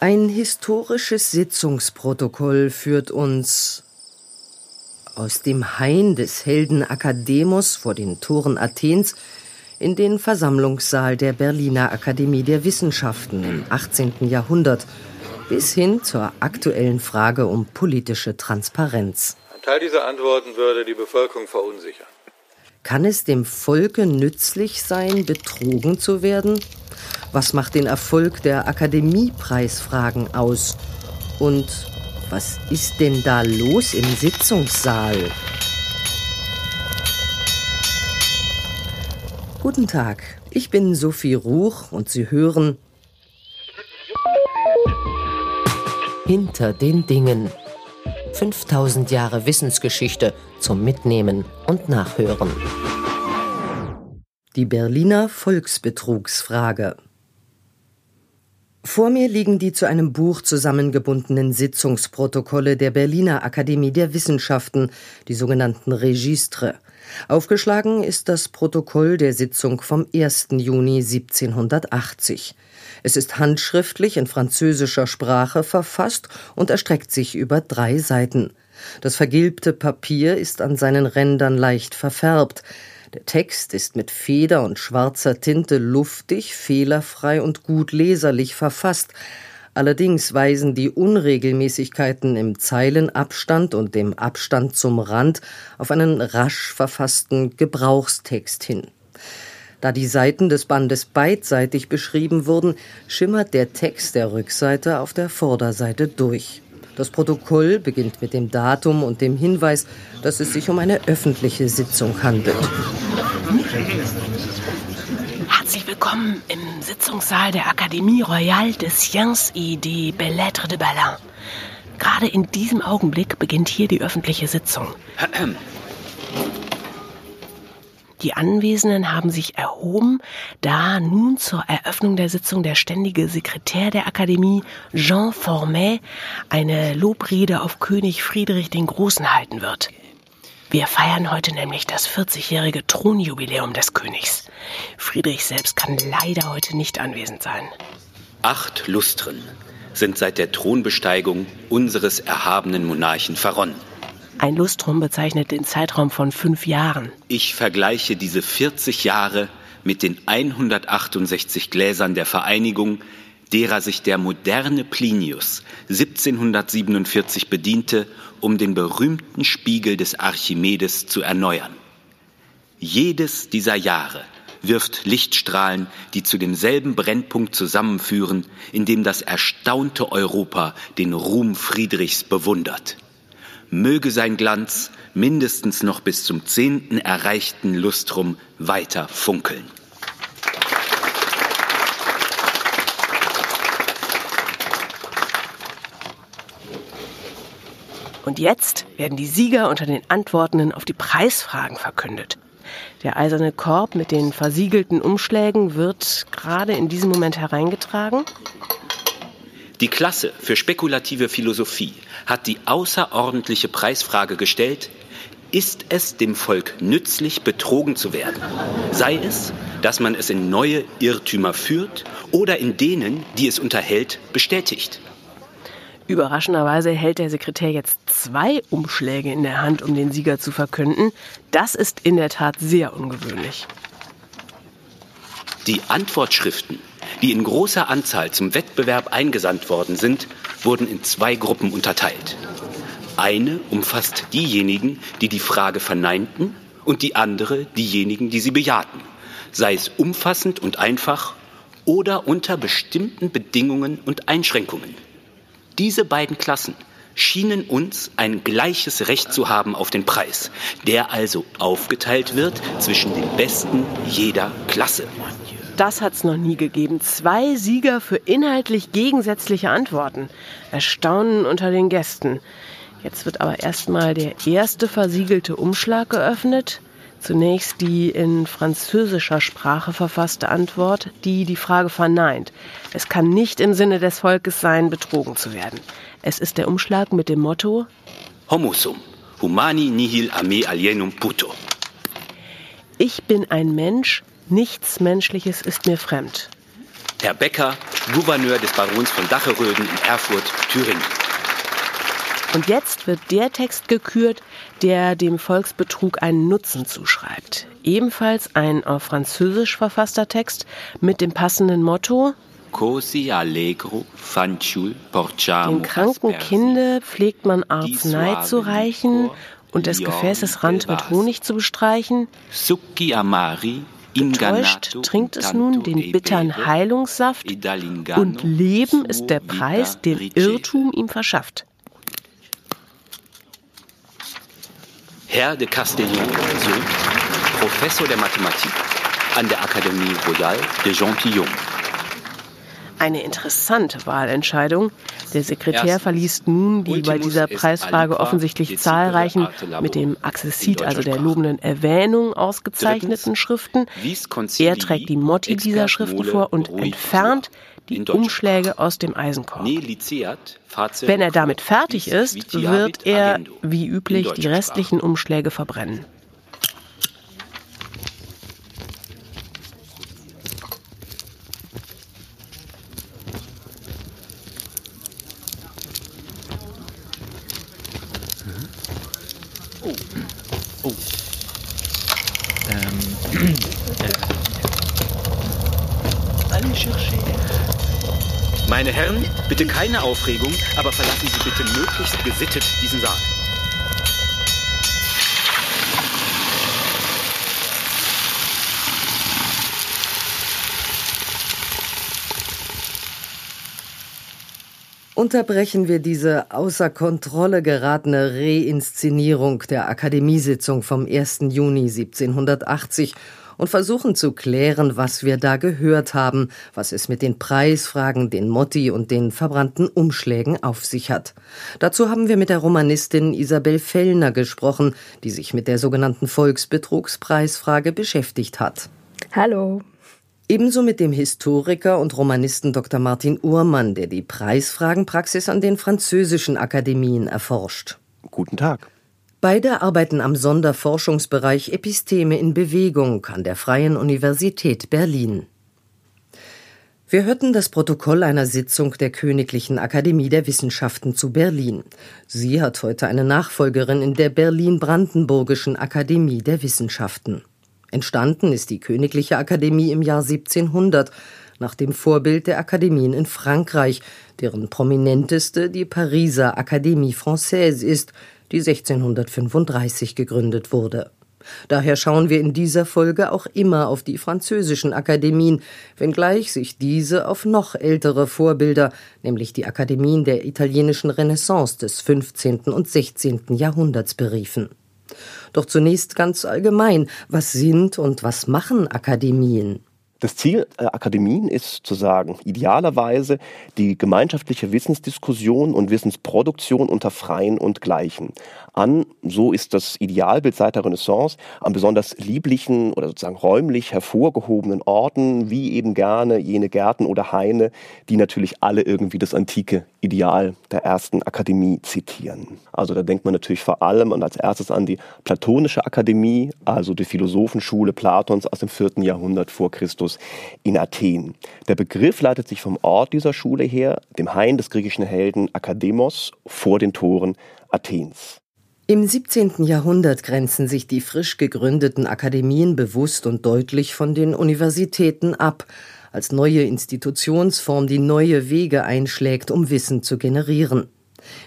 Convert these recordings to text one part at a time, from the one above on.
Ein historisches Sitzungsprotokoll führt uns aus dem Hain des Helden Akademos vor den Toren Athens in den Versammlungssaal der Berliner Akademie der Wissenschaften im 18. Jahrhundert bis hin zur aktuellen Frage um politische Transparenz. Ein Teil dieser Antworten würde die Bevölkerung verunsichern. Kann es dem Volke nützlich sein, betrogen zu werden? Was macht den Erfolg der Akademiepreisfragen aus? Und was ist denn da los im Sitzungssaal? Guten Tag, ich bin Sophie Ruch und Sie hören Hinter den Dingen. 5000 Jahre Wissensgeschichte zum Mitnehmen und Nachhören. Die Berliner Volksbetrugsfrage. Vor mir liegen die zu einem Buch zusammengebundenen Sitzungsprotokolle der Berliner Akademie der Wissenschaften, die sogenannten Registre. Aufgeschlagen ist das Protokoll der Sitzung vom 1. Juni 1780. Es ist handschriftlich in französischer Sprache verfasst und erstreckt sich über drei Seiten. Das vergilbte Papier ist an seinen Rändern leicht verfärbt. Der Text ist mit Feder und schwarzer Tinte luftig, fehlerfrei und gut leserlich verfasst. Allerdings weisen die Unregelmäßigkeiten im Zeilenabstand und dem Abstand zum Rand auf einen rasch verfassten Gebrauchstext hin. Da die Seiten des Bandes beidseitig beschrieben wurden, schimmert der Text der Rückseite auf der Vorderseite durch. Das Protokoll beginnt mit dem Datum und dem Hinweis, dass es sich um eine öffentliche Sitzung handelt. Herzlich willkommen im Sitzungssaal der Akademie Royale des Sciences et des Belles-Lettres de Berlin. Gerade in diesem Augenblick beginnt hier die öffentliche Sitzung. Die Anwesenden haben sich erhoben, da nun zur Eröffnung der Sitzung der ständige Sekretär der Akademie, Jean Formet, eine Lobrede auf König Friedrich den Großen halten wird. Wir feiern heute nämlich das 40-jährige Thronjubiläum des Königs. Friedrich selbst kann leider heute nicht anwesend sein. Acht Lustren sind seit der Thronbesteigung unseres erhabenen Monarchen verronnen. Ein Lustrum bezeichnet den Zeitraum von fünf Jahren. Ich vergleiche diese 40 Jahre mit den 168 Gläsern der Vereinigung, derer sich der moderne Plinius 1747 bediente, um den berühmten Spiegel des Archimedes zu erneuern. Jedes dieser Jahre wirft Lichtstrahlen, die zu demselben Brennpunkt zusammenführen, in dem das erstaunte Europa den Ruhm Friedrichs bewundert möge sein Glanz mindestens noch bis zum zehnten erreichten Lustrum weiter funkeln. Und jetzt werden die Sieger unter den Antwortenden auf die Preisfragen verkündet. Der eiserne Korb mit den versiegelten Umschlägen wird gerade in diesem Moment hereingetragen. Die Klasse für spekulative Philosophie hat die außerordentliche Preisfrage gestellt, ist es dem Volk nützlich, betrogen zu werden? Sei es, dass man es in neue Irrtümer führt oder in denen, die es unterhält, bestätigt. Überraschenderweise hält der Sekretär jetzt zwei Umschläge in der Hand, um den Sieger zu verkünden. Das ist in der Tat sehr ungewöhnlich. Die Antwortschriften die in großer Anzahl zum Wettbewerb eingesandt worden sind, wurden in zwei Gruppen unterteilt. Eine umfasst diejenigen, die die Frage verneinten und die andere diejenigen, die sie bejahten, sei es umfassend und einfach oder unter bestimmten Bedingungen und Einschränkungen. Diese beiden Klassen schienen uns ein gleiches Recht zu haben auf den Preis, der also aufgeteilt wird zwischen den Besten jeder Klasse. Das hat es noch nie gegeben. Zwei Sieger für inhaltlich gegensätzliche Antworten. Erstaunen unter den Gästen. Jetzt wird aber erstmal der erste versiegelte Umschlag geöffnet. Zunächst die in französischer Sprache verfasste Antwort, die die Frage verneint. Es kann nicht im Sinne des Volkes sein, betrogen zu werden. Es ist der Umschlag mit dem Motto Homo sum, humani nihil a me alienum puto. Ich bin ein Mensch, Nichts Menschliches ist mir fremd. Herr Becker Gouverneur des Barons von Dacheröden in Erfurt, Thüringen. Und jetzt wird der Text gekürt, der dem Volksbetrug einen Nutzen zuschreibt. Ebenfalls ein auf Französisch verfasster Text mit dem passenden Motto Cosi allegro fanciul porciamo Dem kranken Kinde pflegt man Arznei zu reichen und des Gefäßes Rand mit Honig zu bestreichen. Succhi amari Getäuscht trinkt es nun den bittern Heilungssaft und Leben ist der Preis, den Irrtum ihm verschafft. Herr de Castellion, Sohn, Professor der Mathematik an der Akademie Royale de Gentilhomme. Eine interessante Wahlentscheidung. Der Sekretär verliest nun die bei dieser Preisfrage offensichtlich zahlreichen, mit dem Accessit, also der lobenden Erwähnung, ausgezeichneten Schriften. Er trägt die Motti dieser Schriften vor und entfernt die Umschläge aus dem Eisenkorb. Wenn er damit fertig ist, wird er, wie üblich, die restlichen Umschläge verbrennen. Meine Herren, bitte keine Aufregung, aber verlassen Sie bitte möglichst gesittet diesen Saal. Unterbrechen wir diese außer Kontrolle geratene Reinszenierung der Akademiesitzung vom 1. Juni 1780 und versuchen zu klären, was wir da gehört haben, was es mit den Preisfragen, den Motti und den verbrannten Umschlägen auf sich hat. Dazu haben wir mit der Romanistin Isabel Fellner gesprochen, die sich mit der sogenannten Volksbetrugspreisfrage beschäftigt hat. Hallo. Ebenso mit dem Historiker und Romanisten Dr. Martin Uhrmann, der die Preisfragenpraxis an den französischen Akademien erforscht. Guten Tag. Beide arbeiten am Sonderforschungsbereich Episteme in Bewegung an der Freien Universität Berlin. Wir hörten das Protokoll einer Sitzung der Königlichen Akademie der Wissenschaften zu Berlin. Sie hat heute eine Nachfolgerin in der Berlin-Brandenburgischen Akademie der Wissenschaften. Entstanden ist die Königliche Akademie im Jahr 1700 nach dem Vorbild der Akademien in Frankreich, deren prominenteste die Pariser Académie Française ist, die 1635 gegründet wurde. Daher schauen wir in dieser Folge auch immer auf die französischen Akademien, wenngleich sich diese auf noch ältere Vorbilder, nämlich die Akademien der italienischen Renaissance des 15. und 16. Jahrhunderts beriefen. Doch zunächst ganz allgemein, was sind und was machen Akademien? Das Ziel der Akademien ist zu sagen, idealerweise die gemeinschaftliche Wissensdiskussion und Wissensproduktion unter Freien und Gleichen an, so ist das Idealbild seit der Renaissance, an besonders lieblichen oder sozusagen räumlich hervorgehobenen Orten, wie eben gerne jene Gärten oder Haine, die natürlich alle irgendwie das antike Ideal der ersten Akademie zitieren. Also da denkt man natürlich vor allem und als erstes an die Platonische Akademie, also die Philosophenschule Platons aus dem vierten Jahrhundert vor Christus in Athen. Der Begriff leitet sich vom Ort dieser Schule her, dem Hain des griechischen Helden Akademos vor den Toren Athens. Im 17. Jahrhundert grenzen sich die frisch gegründeten Akademien bewusst und deutlich von den Universitäten ab, als neue Institutionsform, die neue Wege einschlägt, um Wissen zu generieren.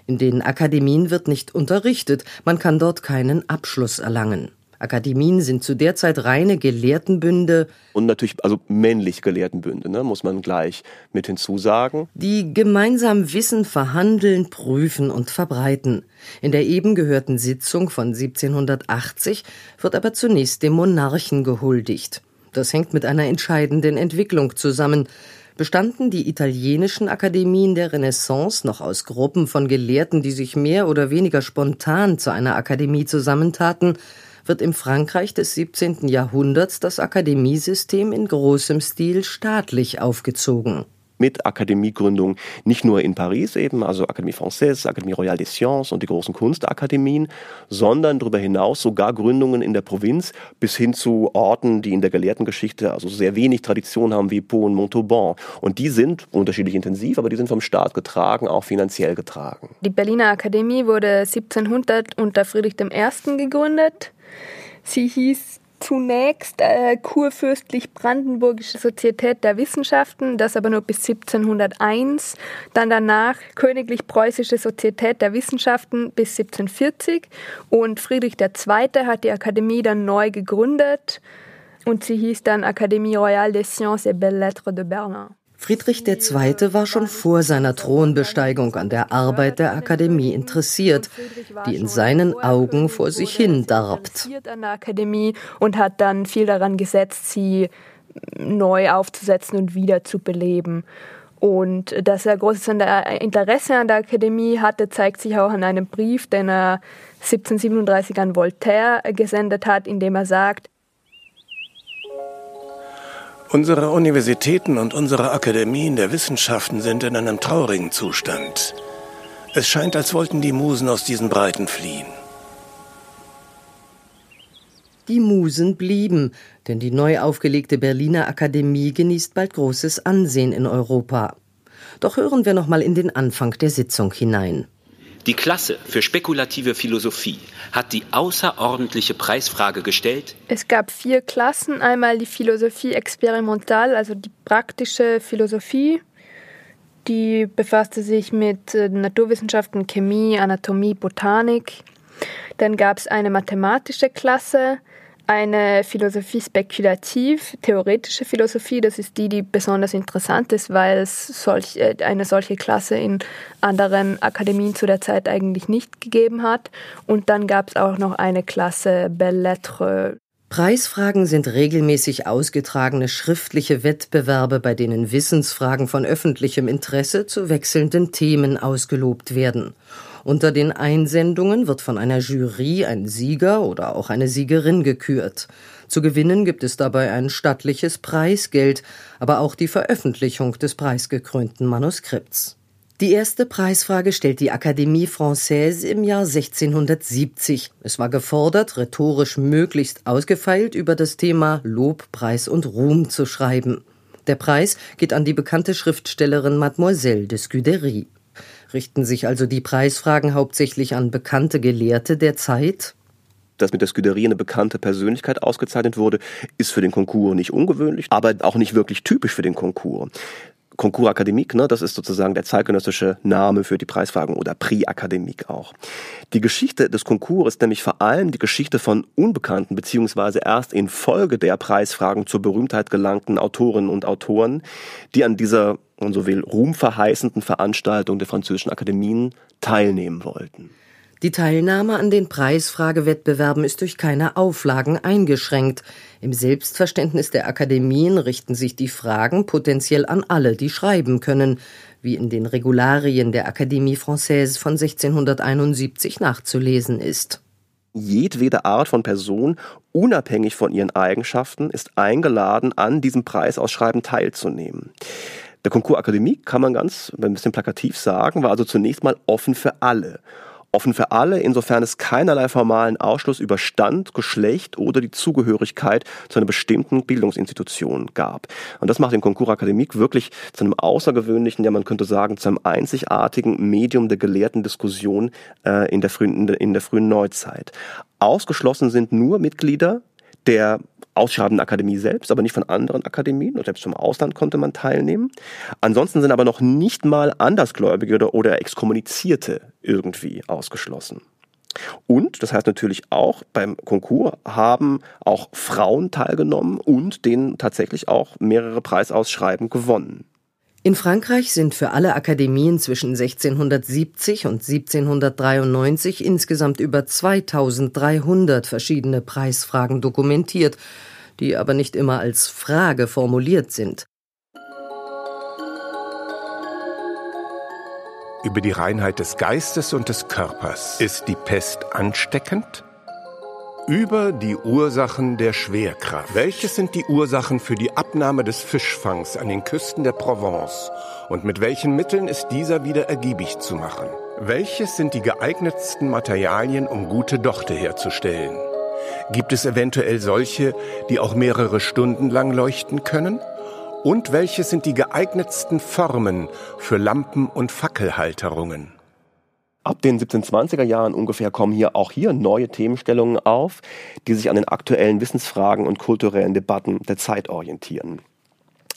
In den Akademien wird nicht unterrichtet, man kann dort keinen Abschluss erlangen. Akademien sind zu der Zeit reine Gelehrtenbünde. Und natürlich, also männlich Gelehrtenbünde, ne, muss man gleich mit hinzusagen. Die gemeinsam Wissen verhandeln, prüfen und verbreiten. In der eben gehörten Sitzung von 1780 wird aber zunächst dem Monarchen gehuldigt. Das hängt mit einer entscheidenden Entwicklung zusammen. Bestanden die italienischen Akademien der Renaissance noch aus Gruppen von Gelehrten, die sich mehr oder weniger spontan zu einer Akademie zusammentaten, wird im Frankreich des 17. Jahrhunderts das Akademiesystem in großem Stil staatlich aufgezogen. mit Akademiegründung nicht nur in Paris eben, also Académie Française, Académie Royale des Sciences und die großen Kunstakademien, sondern darüber hinaus sogar Gründungen in der Provinz bis hin zu Orten, die in der Gelehrtengeschichte also sehr wenig Tradition haben wie Pau und Montauban. Und die sind unterschiedlich intensiv, aber die sind vom Staat getragen, auch finanziell getragen. Die Berliner Akademie wurde 1700 unter Friedrich I. gegründet. Sie hieß zunächst äh, kurfürstlich-brandenburgische Sozietät der Wissenschaften, das aber nur bis 1701, dann danach königlich-preußische Sozietät der Wissenschaften bis 1740 und Friedrich II. hat die Akademie dann neu gegründet und sie hieß dann Académie Royale des Sciences et Belles Lettres de Berlin. Friedrich II. war schon vor seiner Thronbesteigung an der Arbeit der Akademie interessiert, die in seinen Augen vor sich hin darbt. An und hat dann viel daran gesetzt, sie neu aufzusetzen und wieder zu beleben. Und dass er großes Interesse an der Akademie hatte, zeigt sich auch an einem Brief, den er 1737 an Voltaire gesendet hat, in dem er sagt, Unsere Universitäten und unsere Akademien der Wissenschaften sind in einem traurigen Zustand. Es scheint, als wollten die Musen aus diesen Breiten fliehen. Die Musen blieben, denn die neu aufgelegte Berliner Akademie genießt bald großes Ansehen in Europa. Doch hören wir noch mal in den Anfang der Sitzung hinein. Die Klasse für spekulative Philosophie hat die außerordentliche Preisfrage gestellt. Es gab vier Klassen. Einmal die Philosophie experimental, also die praktische Philosophie. Die befasste sich mit äh, Naturwissenschaften, Chemie, Anatomie, Botanik. Dann gab es eine mathematische Klasse, eine Philosophie spekulativ, theoretische Philosophie. Das ist die, die besonders interessant ist, weil es solch, äh, eine solche Klasse in anderen Akademien zu der Zeit eigentlich nicht gegeben hat. Und dann gab es auch noch eine Klasse Belles Lettres. Preisfragen sind regelmäßig ausgetragene schriftliche Wettbewerbe, bei denen Wissensfragen von öffentlichem Interesse zu wechselnden Themen ausgelobt werden. Unter den Einsendungen wird von einer Jury ein Sieger oder auch eine Siegerin gekürt. Zu gewinnen gibt es dabei ein stattliches Preisgeld, aber auch die Veröffentlichung des preisgekrönten Manuskripts. Die erste Preisfrage stellt die Académie Française im Jahr 1670. Es war gefordert, rhetorisch möglichst ausgefeilt über das Thema Lob, Preis und Ruhm zu schreiben. Der Preis geht an die bekannte Schriftstellerin Mademoiselle de Scudéry. Richten sich also die Preisfragen hauptsächlich an bekannte Gelehrte der Zeit? dass mit der Scuderie eine bekannte Persönlichkeit ausgezeichnet wurde, ist für den Konkurs nicht ungewöhnlich, aber auch nicht wirklich typisch für den Konkurs. Concours Académique, ne, das ist sozusagen der zeitgenössische Name für die Preisfragen oder Prix Académique auch. Die Geschichte des Concours ist nämlich vor allem die Geschichte von unbekannten beziehungsweise erst in Folge der Preisfragen zur Berühmtheit gelangten Autorinnen und Autoren, die an dieser, man so will, ruhmverheißenden Veranstaltung der französischen Akademien teilnehmen wollten. Die Teilnahme an den Preisfragewettbewerben ist durch keine Auflagen eingeschränkt. Im Selbstverständnis der Akademien richten sich die Fragen potenziell an alle, die schreiben können, wie in den Regularien der Académie Française von 1671 nachzulesen ist. Jedwede Art von Person, unabhängig von ihren Eigenschaften, ist eingeladen, an diesem Preisausschreiben teilzunehmen. Der Concours Académique, kann man ganz ein bisschen plakativ sagen, war also zunächst mal offen für alle offen für alle, insofern es keinerlei formalen Ausschluss über Stand, Geschlecht oder die Zugehörigkeit zu einer bestimmten Bildungsinstitution gab. Und das macht den Concours Académique wirklich zu einem außergewöhnlichen, ja man könnte sagen, zu einem einzigartigen Medium der gelehrten Diskussion äh, in, der frühen, in der frühen Neuzeit. Ausgeschlossen sind nur Mitglieder der ausschreibenden Akademie selbst, aber nicht von anderen Akademien. Und selbst vom Ausland konnte man teilnehmen. Ansonsten sind aber noch nicht mal Andersgläubige oder, oder Exkommunizierte irgendwie ausgeschlossen. Und das heißt natürlich auch, beim Konkurs haben auch Frauen teilgenommen und denen tatsächlich auch mehrere Preisausschreiben gewonnen. In Frankreich sind für alle Akademien zwischen 1670 und 1793 insgesamt über 2300 verschiedene Preisfragen dokumentiert, die aber nicht immer als Frage formuliert sind. Über die Reinheit des Geistes und des Körpers ist die Pest ansteckend? Über die Ursachen der Schwerkraft. Welches sind die Ursachen für die Abnahme des Fischfangs an den Küsten der Provence? Und mit welchen Mitteln ist dieser wieder ergiebig zu machen? Welches sind die geeignetsten Materialien, um gute Dochte herzustellen? Gibt es eventuell solche, die auch mehrere Stunden lang leuchten können? Und welche sind die geeignetsten Formen für Lampen und Fackelhalterungen? Ab den 1720er Jahren ungefähr kommen hier auch hier neue Themenstellungen auf, die sich an den aktuellen Wissensfragen und kulturellen Debatten der Zeit orientieren.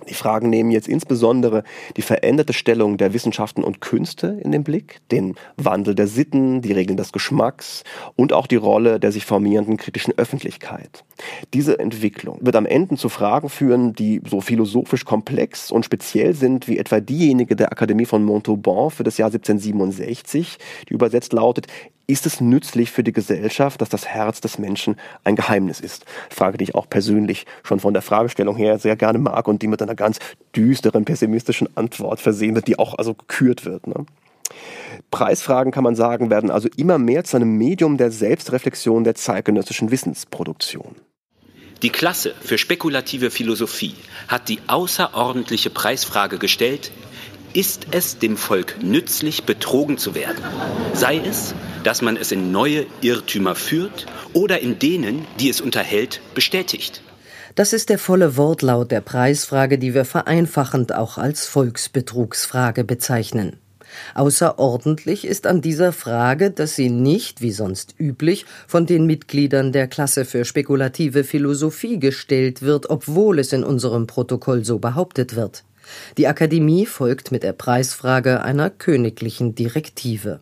Die Fragen nehmen jetzt insbesondere die veränderte Stellung der Wissenschaften und Künste in den Blick, den Wandel der Sitten, die Regeln des Geschmacks und auch die Rolle der sich formierenden kritischen Öffentlichkeit. Diese Entwicklung wird am Ende zu Fragen führen, die so philosophisch komplex und speziell sind wie etwa diejenige der Akademie von Montauban für das Jahr 1767, die übersetzt lautet, ist es nützlich für die Gesellschaft, dass das Herz des Menschen ein Geheimnis ist? Frage, die ich auch persönlich schon von der Fragestellung her sehr gerne mag und die mit einer ganz düsteren, pessimistischen Antwort versehen wird, die auch also gekürt wird. Ne? Preisfragen, kann man sagen, werden also immer mehr zu einem Medium der Selbstreflexion der zeitgenössischen Wissensproduktion. Die Klasse für spekulative Philosophie hat die außerordentliche Preisfrage gestellt, ist es dem Volk nützlich, betrogen zu werden? Sei es, dass man es in neue Irrtümer führt oder in denen, die es unterhält, bestätigt. Das ist der volle Wortlaut der Preisfrage, die wir vereinfachend auch als Volksbetrugsfrage bezeichnen. Außerordentlich ist an dieser Frage, dass sie nicht, wie sonst üblich, von den Mitgliedern der Klasse für spekulative Philosophie gestellt wird, obwohl es in unserem Protokoll so behauptet wird. Die Akademie folgt mit der Preisfrage einer königlichen Direktive.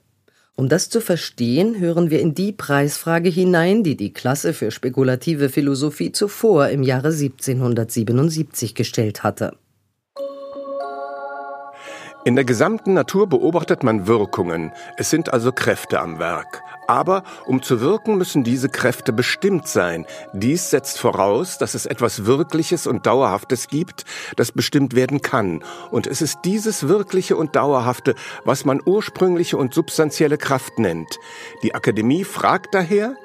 Um das zu verstehen, hören wir in die Preisfrage hinein, die die Klasse für spekulative Philosophie zuvor im Jahre 1777 gestellt hatte. In der gesamten Natur beobachtet man Wirkungen, es sind also Kräfte am Werk. Aber um zu wirken, müssen diese Kräfte bestimmt sein. Dies setzt voraus, dass es etwas Wirkliches und Dauerhaftes gibt, das bestimmt werden kann. Und es ist dieses Wirkliche und Dauerhafte, was man ursprüngliche und substanzielle Kraft nennt. Die Akademie fragt daher,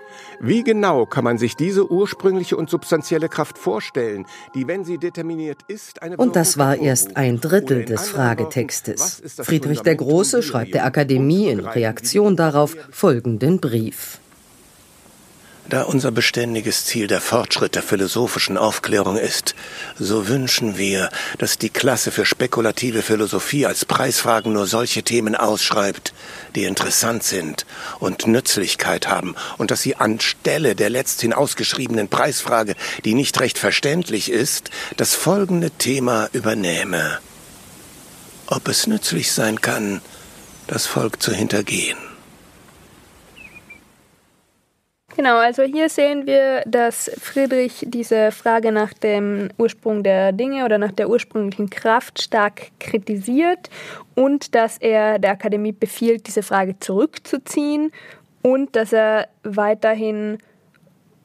wie genau kann man sich diese ursprüngliche und substanzielle Kraft vorstellen, die, wenn sie determiniert ist, eine Und das war erst ein Drittel des Fragetextes. Friedrich der Große schreibt der Akademie in Reaktion darauf folgenden Brief. Da unser beständiges Ziel der Fortschritt der philosophischen Aufklärung ist, so wünschen wir, dass die Klasse für spekulative Philosophie als Preisfragen nur solche Themen ausschreibt, die interessant sind und Nützlichkeit haben, und dass sie anstelle der letzthin ausgeschriebenen Preisfrage, die nicht recht verständlich ist, das folgende Thema übernehme. Ob es nützlich sein kann, das Volk zu hintergehen. Genau, also hier sehen wir, dass Friedrich diese Frage nach dem Ursprung der Dinge oder nach der ursprünglichen Kraft stark kritisiert und dass er der Akademie befiehlt, diese Frage zurückzuziehen und dass er weiterhin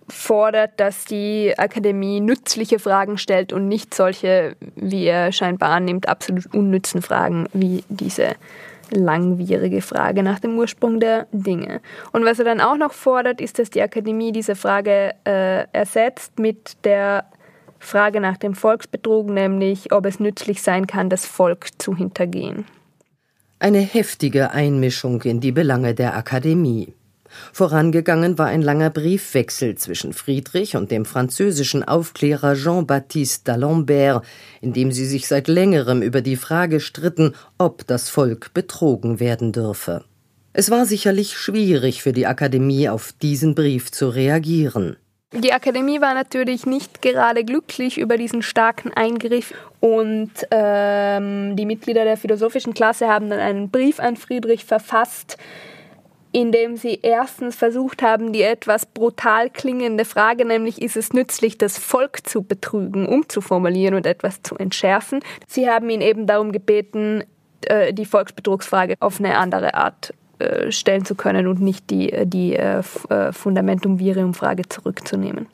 fordert, dass die Akademie nützliche Fragen stellt und nicht solche, wie er scheinbar annimmt, absolut unnützen Fragen wie diese langwierige Frage nach dem Ursprung der Dinge. Und was er dann auch noch fordert, ist, dass die Akademie diese Frage äh, ersetzt mit der Frage nach dem Volksbetrug, nämlich ob es nützlich sein kann, das Volk zu hintergehen. Eine heftige Einmischung in die Belange der Akademie. Vorangegangen war ein langer Briefwechsel zwischen Friedrich und dem französischen Aufklärer Jean-Baptiste d'Alembert, in dem sie sich seit längerem über die Frage stritten, ob das Volk betrogen werden dürfe. Es war sicherlich schwierig für die Akademie, auf diesen Brief zu reagieren. Die Akademie war natürlich nicht gerade glücklich über diesen starken Eingriff und ähm, die Mitglieder der philosophischen Klasse haben dann einen Brief an Friedrich verfasst, indem sie erstens versucht haben, die etwas brutal klingende Frage, nämlich ist es nützlich, das Volk zu betrügen, umzuformulieren und etwas zu entschärfen. Sie haben ihn eben darum gebeten, äh, die Volksbetrugsfrage auf eine andere Art äh, stellen zu können und nicht die, die äh, Fundamentum Virium Frage zurückzunehmen.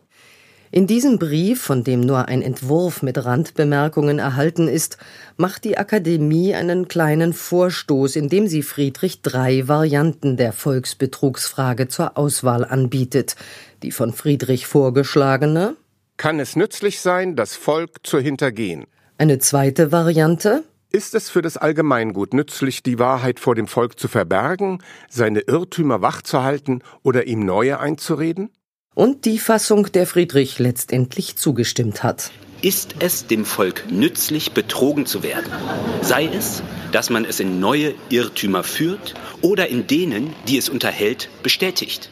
In diesem Brief, von dem nur ein Entwurf mit Randbemerkungen erhalten ist, macht die Akademie einen kleinen Vorstoß, in dem sie Friedrich drei Varianten der Volksbetrugsfrage zur Auswahl anbietet. Die von Friedrich vorgeschlagene Kann es nützlich sein, das Volk zu hintergehen? Eine zweite Variante ist es für das Allgemeingut nützlich, die Wahrheit vor dem Volk zu verbergen, seine Irrtümer wachzuhalten oder ihm neue einzureden? Und die Fassung, der Friedrich letztendlich zugestimmt hat. Ist es dem Volk nützlich, betrogen zu werden? Sei es, dass man es in neue Irrtümer führt oder in denen, die es unterhält, bestätigt?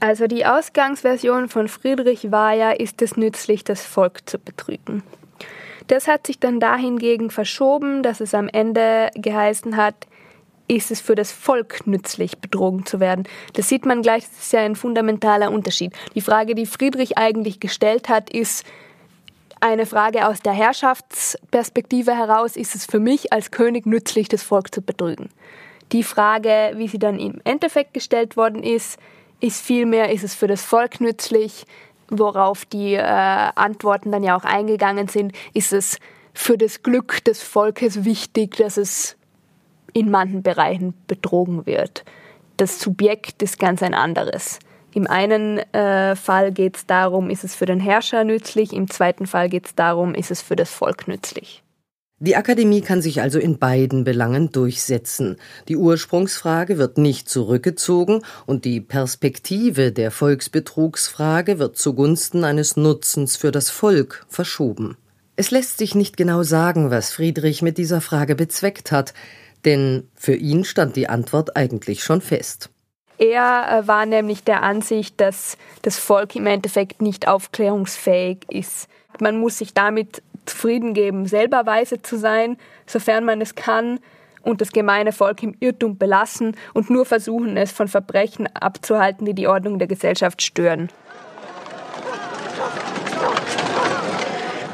Also die Ausgangsversion von Friedrich war ja, ist es nützlich, das Volk zu betrügen. Das hat sich dann dahingegen verschoben, dass es am Ende geheißen hat, ist es für das Volk nützlich, betrogen zu werden. Das sieht man gleich, das ist ja ein fundamentaler Unterschied. Die Frage, die Friedrich eigentlich gestellt hat, ist eine Frage aus der Herrschaftsperspektive heraus, ist es für mich als König nützlich, das Volk zu betrügen. Die Frage, wie sie dann im Endeffekt gestellt worden ist, ist vielmehr, ist es für das Volk nützlich, worauf die äh, Antworten dann ja auch eingegangen sind, ist es für das Glück des Volkes wichtig, dass es in manchen Bereichen betrogen wird. Das Subjekt ist ganz ein anderes. Im einen äh, Fall geht es darum, ist es für den Herrscher nützlich, im zweiten Fall geht es darum, ist es für das Volk nützlich. Die Akademie kann sich also in beiden Belangen durchsetzen. Die Ursprungsfrage wird nicht zurückgezogen und die Perspektive der Volksbetrugsfrage wird zugunsten eines Nutzens für das Volk verschoben. Es lässt sich nicht genau sagen, was Friedrich mit dieser Frage bezweckt hat. Denn für ihn stand die Antwort eigentlich schon fest. Er äh, war nämlich der Ansicht, dass das Volk im Endeffekt nicht aufklärungsfähig ist. Man muss sich damit zufrieden geben, selber weise zu sein, sofern man es kann, und das gemeine Volk im Irrtum belassen und nur versuchen, es von Verbrechen abzuhalten, die die Ordnung der Gesellschaft stören.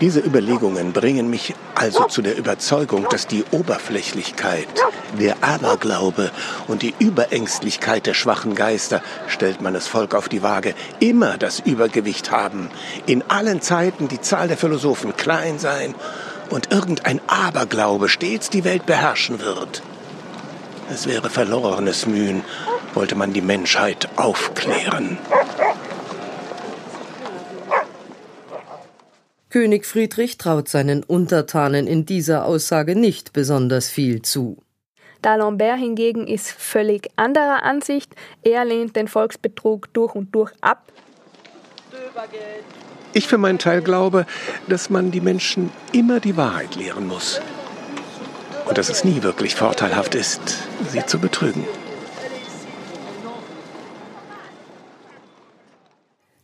Diese Überlegungen bringen mich also zu der Überzeugung, dass die Oberflächlichkeit, der Aberglaube und die Überängstlichkeit der schwachen Geister, stellt man das Volk auf die Waage, immer das Übergewicht haben, in allen Zeiten die Zahl der Philosophen klein sein und irgendein Aberglaube stets die Welt beherrschen wird. Es wäre verlorenes Mühen, wollte man die Menschheit aufklären. König Friedrich traut seinen Untertanen in dieser Aussage nicht besonders viel zu. D'Alembert hingegen ist völlig anderer Ansicht. Er lehnt den Volksbetrug durch und durch ab. Ich für meinen Teil glaube, dass man die Menschen immer die Wahrheit lehren muss. Und dass es nie wirklich vorteilhaft ist, sie zu betrügen.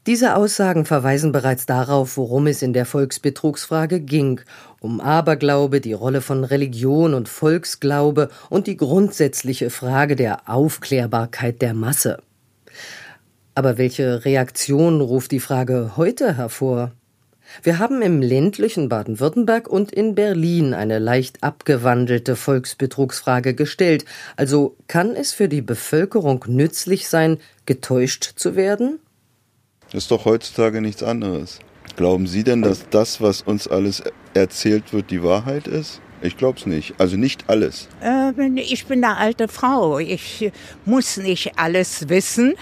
Diese Aussagen verweisen bereits darauf, worum es in der Volksbetrugsfrage ging, um Aberglaube, die Rolle von Religion und Volksglaube und die grundsätzliche Frage der Aufklärbarkeit der Masse. Aber welche Reaktion ruft die Frage heute hervor? Wir haben im ländlichen Baden-Württemberg und in Berlin eine leicht abgewandelte Volksbetrugsfrage gestellt. Also kann es für die Bevölkerung nützlich sein, getäuscht zu werden? Ist doch heutzutage nichts anderes. Glauben Sie denn, dass das, was uns alles erzählt wird, die Wahrheit ist? Ich glaube es nicht. Also nicht alles. Äh, ich bin eine alte Frau. Ich muss nicht alles wissen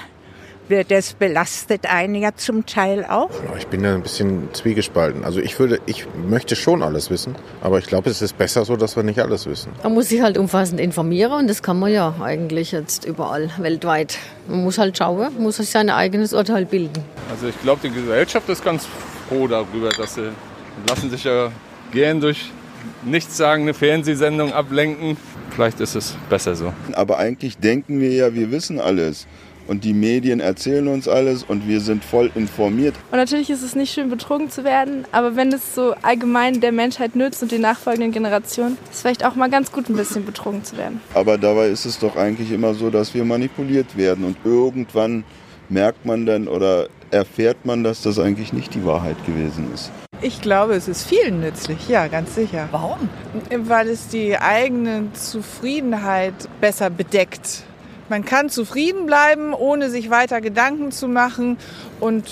wird das belastet einen ja zum Teil auch. Ich bin da ein bisschen zwiegespalten. Also ich würde, ich möchte schon alles wissen, aber ich glaube, es ist besser so, dass wir nicht alles wissen. Man muss sich halt umfassend informieren und das kann man ja eigentlich jetzt überall weltweit. Man muss halt schauen, muss sich sein eigenes Urteil bilden. Also ich glaube, die Gesellschaft ist ganz froh darüber, dass sie lassen sich ja gern durch nichtssagende Fernsehsendung ablenken. Vielleicht ist es besser so. Aber eigentlich denken wir ja, wir wissen alles und die Medien erzählen uns alles und wir sind voll informiert. Und natürlich ist es nicht schön, betrogen zu werden, aber wenn es so allgemein der Menschheit nützt und die nachfolgenden Generationen, ist es vielleicht auch mal ganz gut, ein bisschen betrogen zu werden. Aber dabei ist es doch eigentlich immer so, dass wir manipuliert werden und irgendwann merkt man dann oder erfährt man, dass das eigentlich nicht die Wahrheit gewesen ist. Ich glaube, es ist vielen nützlich, ja, ganz sicher. Warum? Weil es die eigene Zufriedenheit besser bedeckt Man kann zufrieden bleiben, ohne sich weiter Gedanken zu machen und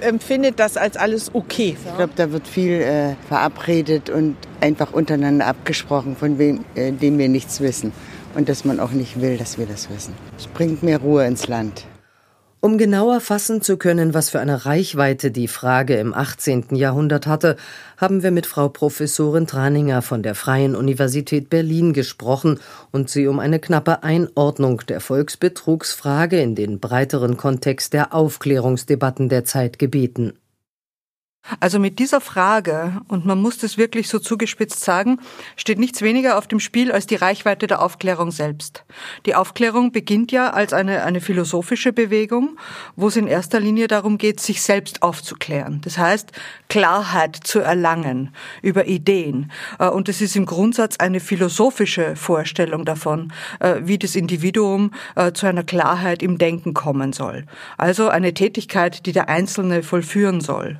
empfindet das als alles okay. Ich glaube, da wird viel äh, verabredet und einfach untereinander abgesprochen, von wem, äh, dem wir nichts wissen. Und dass man auch nicht will, dass wir das wissen. Es bringt mehr Ruhe ins Land. Um genauer fassen zu können, was für eine Reichweite die Frage im 18. Jahrhundert hatte, haben wir mit Frau Professorin Traninger von der Freien Universität Berlin gesprochen und sie um eine knappe Einordnung der Volksbetrugsfrage in den breiteren Kontext der Aufklärungsdebatten der Zeit gebeten. Also mit dieser Frage, und man muss das wirklich so zugespitzt sagen, steht nichts weniger auf dem Spiel als die Reichweite der Aufklärung selbst. Die Aufklärung beginnt ja als eine, eine philosophische Bewegung, wo es in erster Linie darum geht, sich selbst aufzuklären. Das heißt, Klarheit zu erlangen über Ideen. Äh, und es ist im Grundsatz eine philosophische Vorstellung davon, äh, wie das Individuum äh, zu einer Klarheit im Denken kommen soll. Also eine Tätigkeit, die der Einzelne vollführen soll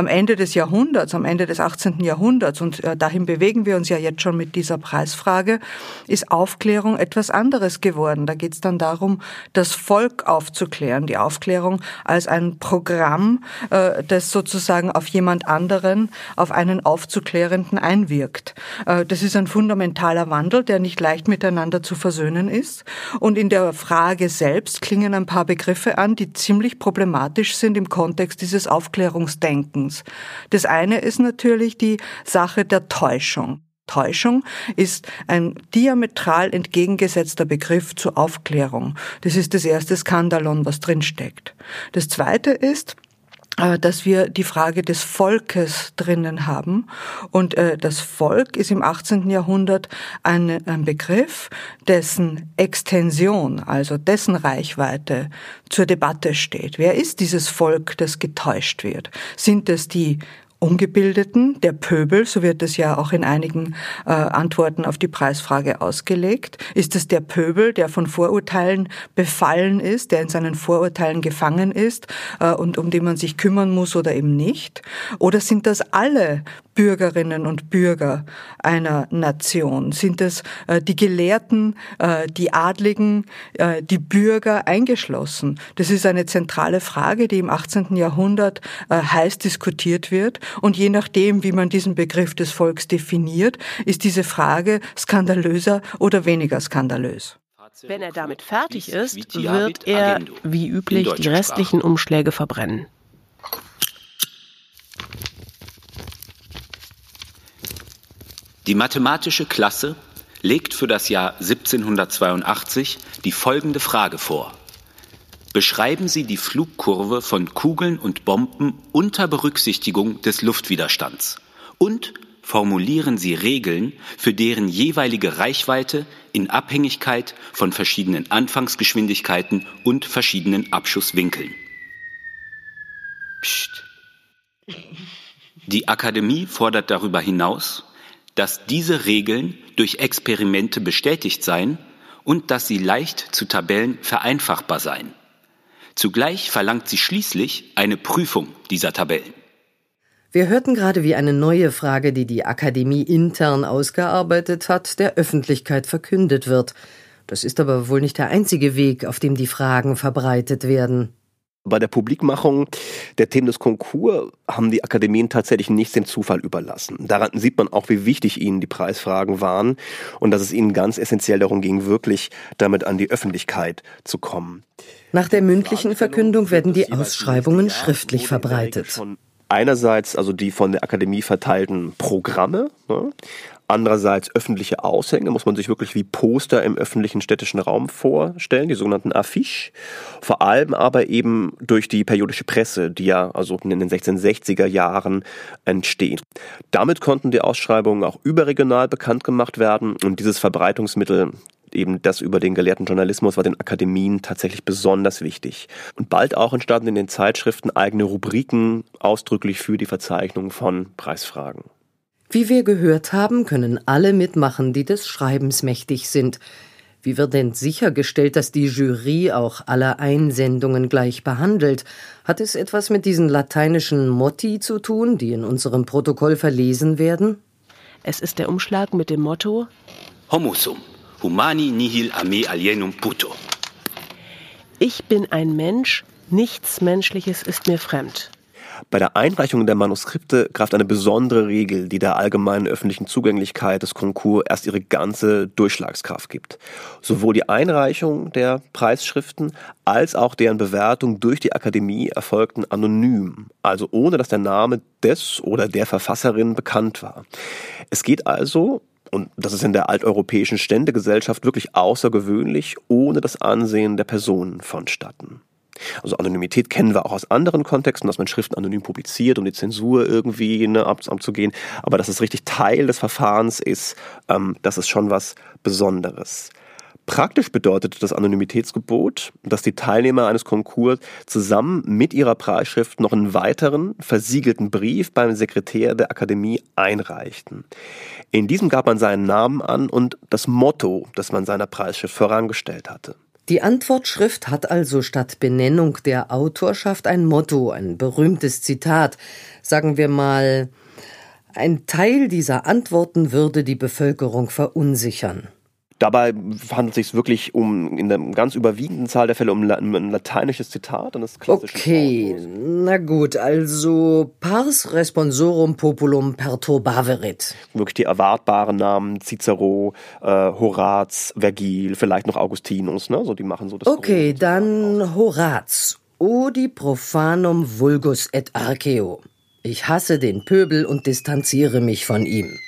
am Ende des Jahrhunderts, am Ende des 18. Jahrhunderts, und äh, dahin bewegen wir uns ja jetzt schon mit dieser Preisfrage, ist Aufklärung etwas anderes geworden. Da geht es dann darum, das Volk aufzuklären, die Aufklärung als ein Programm, äh, das sozusagen auf jemand anderen, auf einen Aufzuklärenden einwirkt. Äh, das ist ein fundamentaler Wandel, der nicht leicht miteinander zu versöhnen ist. Und in der Frage selbst klingen ein paar Begriffe an, die ziemlich problematisch sind im Kontext dieses Aufklärungsdenkens. Lebens. Das eine ist natürlich die Sache der Täuschung. Täuschung ist ein diametral entgegengesetzter Begriff zur Aufklärung. Das ist das erste Skandalon, was drinsteckt. Das zweite ist, dass wir die Frage des Volkes drinnen haben. Und äh, das Volk ist im 18. Jahrhundert ein Begriff, dessen Extension, also dessen Reichweite zur Debatte steht. Wer ist dieses Volk, das getäuscht wird? Sind es die Ungebildeten, der Pöbel, so wird es ja auch in einigen äh, Antworten auf die Preisfrage ausgelegt. Ist es der Pöbel, der von Vorurteilen befallen ist, der in seinen Vorurteilen gefangen ist äh, und um den man sich kümmern muss oder eben nicht? Oder sind das alle Bürgerinnen und Bürger einer Nation? Sind es äh, die Gelehrten, äh, die Adligen, äh, die Bürger eingeschlossen? Das ist eine zentrale Frage, die im 18. Jahrhundert heiß diskutiert wird und je nachdem, wie man diesen Begriff des Volks definiert, ist diese Frage skandalöser oder weniger skandalös. Wenn er damit fertig ist, wird er, wie üblich, die restlichen Umschläge verbrennen. Die mathematische Klasse legt für das Jahr 1782 die folgende Frage vor. Beschreiben Sie die Flugkurve von Kugeln und Bomben unter Berücksichtigung des Luftwiderstands und formulieren Sie Regeln für deren jeweilige Reichweite in Abhängigkeit von verschiedenen Anfangsgeschwindigkeiten und verschiedenen Abschusswinkeln. Psst. Die Akademie fordert darüber hinaus, dass diese Regeln durch Experimente bestätigt seien und dass sie leicht zu Tabellen vereinfachbar seien. Zugleich verlangt sie schließlich eine Prüfung dieser Tabellen. Wir hörten gerade, wie eine neue Frage, die die Akademie intern ausgearbeitet hat, der Öffentlichkeit verkündet wird. Das ist aber wohl nicht der einzige Weg, auf dem die Fragen verbreitet werden. Bei der Publikmachung der Themen des Konkurs haben die Akademien tatsächlich nicht den Zufall überlassen. Daran sieht man auch, wie wichtig ihnen die Preisfragen waren und dass es ihnen ganz essentiell darum ging, wirklich damit an die Öffentlichkeit zu kommen. Nach der mündlichen Verkündung werden die Ausschreibungen schriftlich verbreitet. Einerseits also die von der Akademie verteilten Programme, ne? Andererseits öffentliche Aushänge, muss man sich wirklich wie Poster im öffentlichen städtischen Raum vorstellen, die sogenannten Affiches. Vor allem aber eben durch die periodische Presse, die ja also in den 1660er Jahren entsteht. Damit konnten die Ausschreibungen auch überregional bekannt gemacht werden und dieses Verbreitungsmittel eben das über den gelehrten Journalismus war den Akademien tatsächlich besonders wichtig. Und bald auch entstanden in den Zeitschriften eigene Rubriken ausdrücklich für die Verzeichnung von Preisfragen. Wie wir gehört haben, können alle mitmachen, die des Schreibens mächtig sind. Wie wird denn sichergestellt, dass die Jury auch alle Einsendungen gleich behandelt? Hat es etwas mit diesen lateinischen Motti zu tun, die in unserem Protokoll verlesen werden? Es ist der Umschlag mit dem Motto Homo sum, humani nihil a me alienum puto. Ich bin ein Mensch, nichts Menschliches ist mir fremd. Bei der Einreichung der Manuskripte greift eine besondere Regel, die der allgemeinen öffentlichen Zugänglichkeit des Konkurs erst ihre ganze Durchschlagskraft gibt. Sowohl die Einreichung der Preisschriften als auch deren Bewertung durch die Akademie erfolgten anonym, also ohne dass der Name des oder der Verfasserin bekannt war. Es geht also und das ist in der alteuropäischen Ständegesellschaft wirklich außergewöhnlich, ohne das Ansehen der Personen vonstatten. Also Anonymität kennen wir auch aus anderen Kontexten, dass man Schriften anonym publiziert, um die Zensur irgendwie ne, abzugehen. Aber dass es richtig Teil des Verfahrens ist, ähm, das ist schon was Besonderes. Praktisch bedeutet das Anonymitätsgebot, dass die Teilnehmer eines Konkurs zusammen mit ihrer Preisschrift noch einen weiteren versiegelten Brief beim Sekretär der Akademie einreichten. In diesem gab man seinen Namen an und das Motto, das man seiner Preisschrift vorangestellt hatte. Die Antwortschrift hat also statt Benennung der Autorschaft ein Motto, ein berühmtes Zitat. Sagen wir mal, ein Teil dieser Antworten würde die Bevölkerung verunsichern. Dabei handelt es sich wirklich um in der ganz überwiegenden Zahl der Fälle um ein lateinisches Zitat eines klassischen Okay, Autos. na gut, also pars responsorum populum perturbaverit. Wirklich die erwartbaren Namen Cicero, äh, Horaz, Vergil, vielleicht noch Augustinus, ne? So die machen so das. Okay, dann Horaz. Odi profanum vulgus et arceo. Ich hasse den Pöbel und distanziere mich von ihm.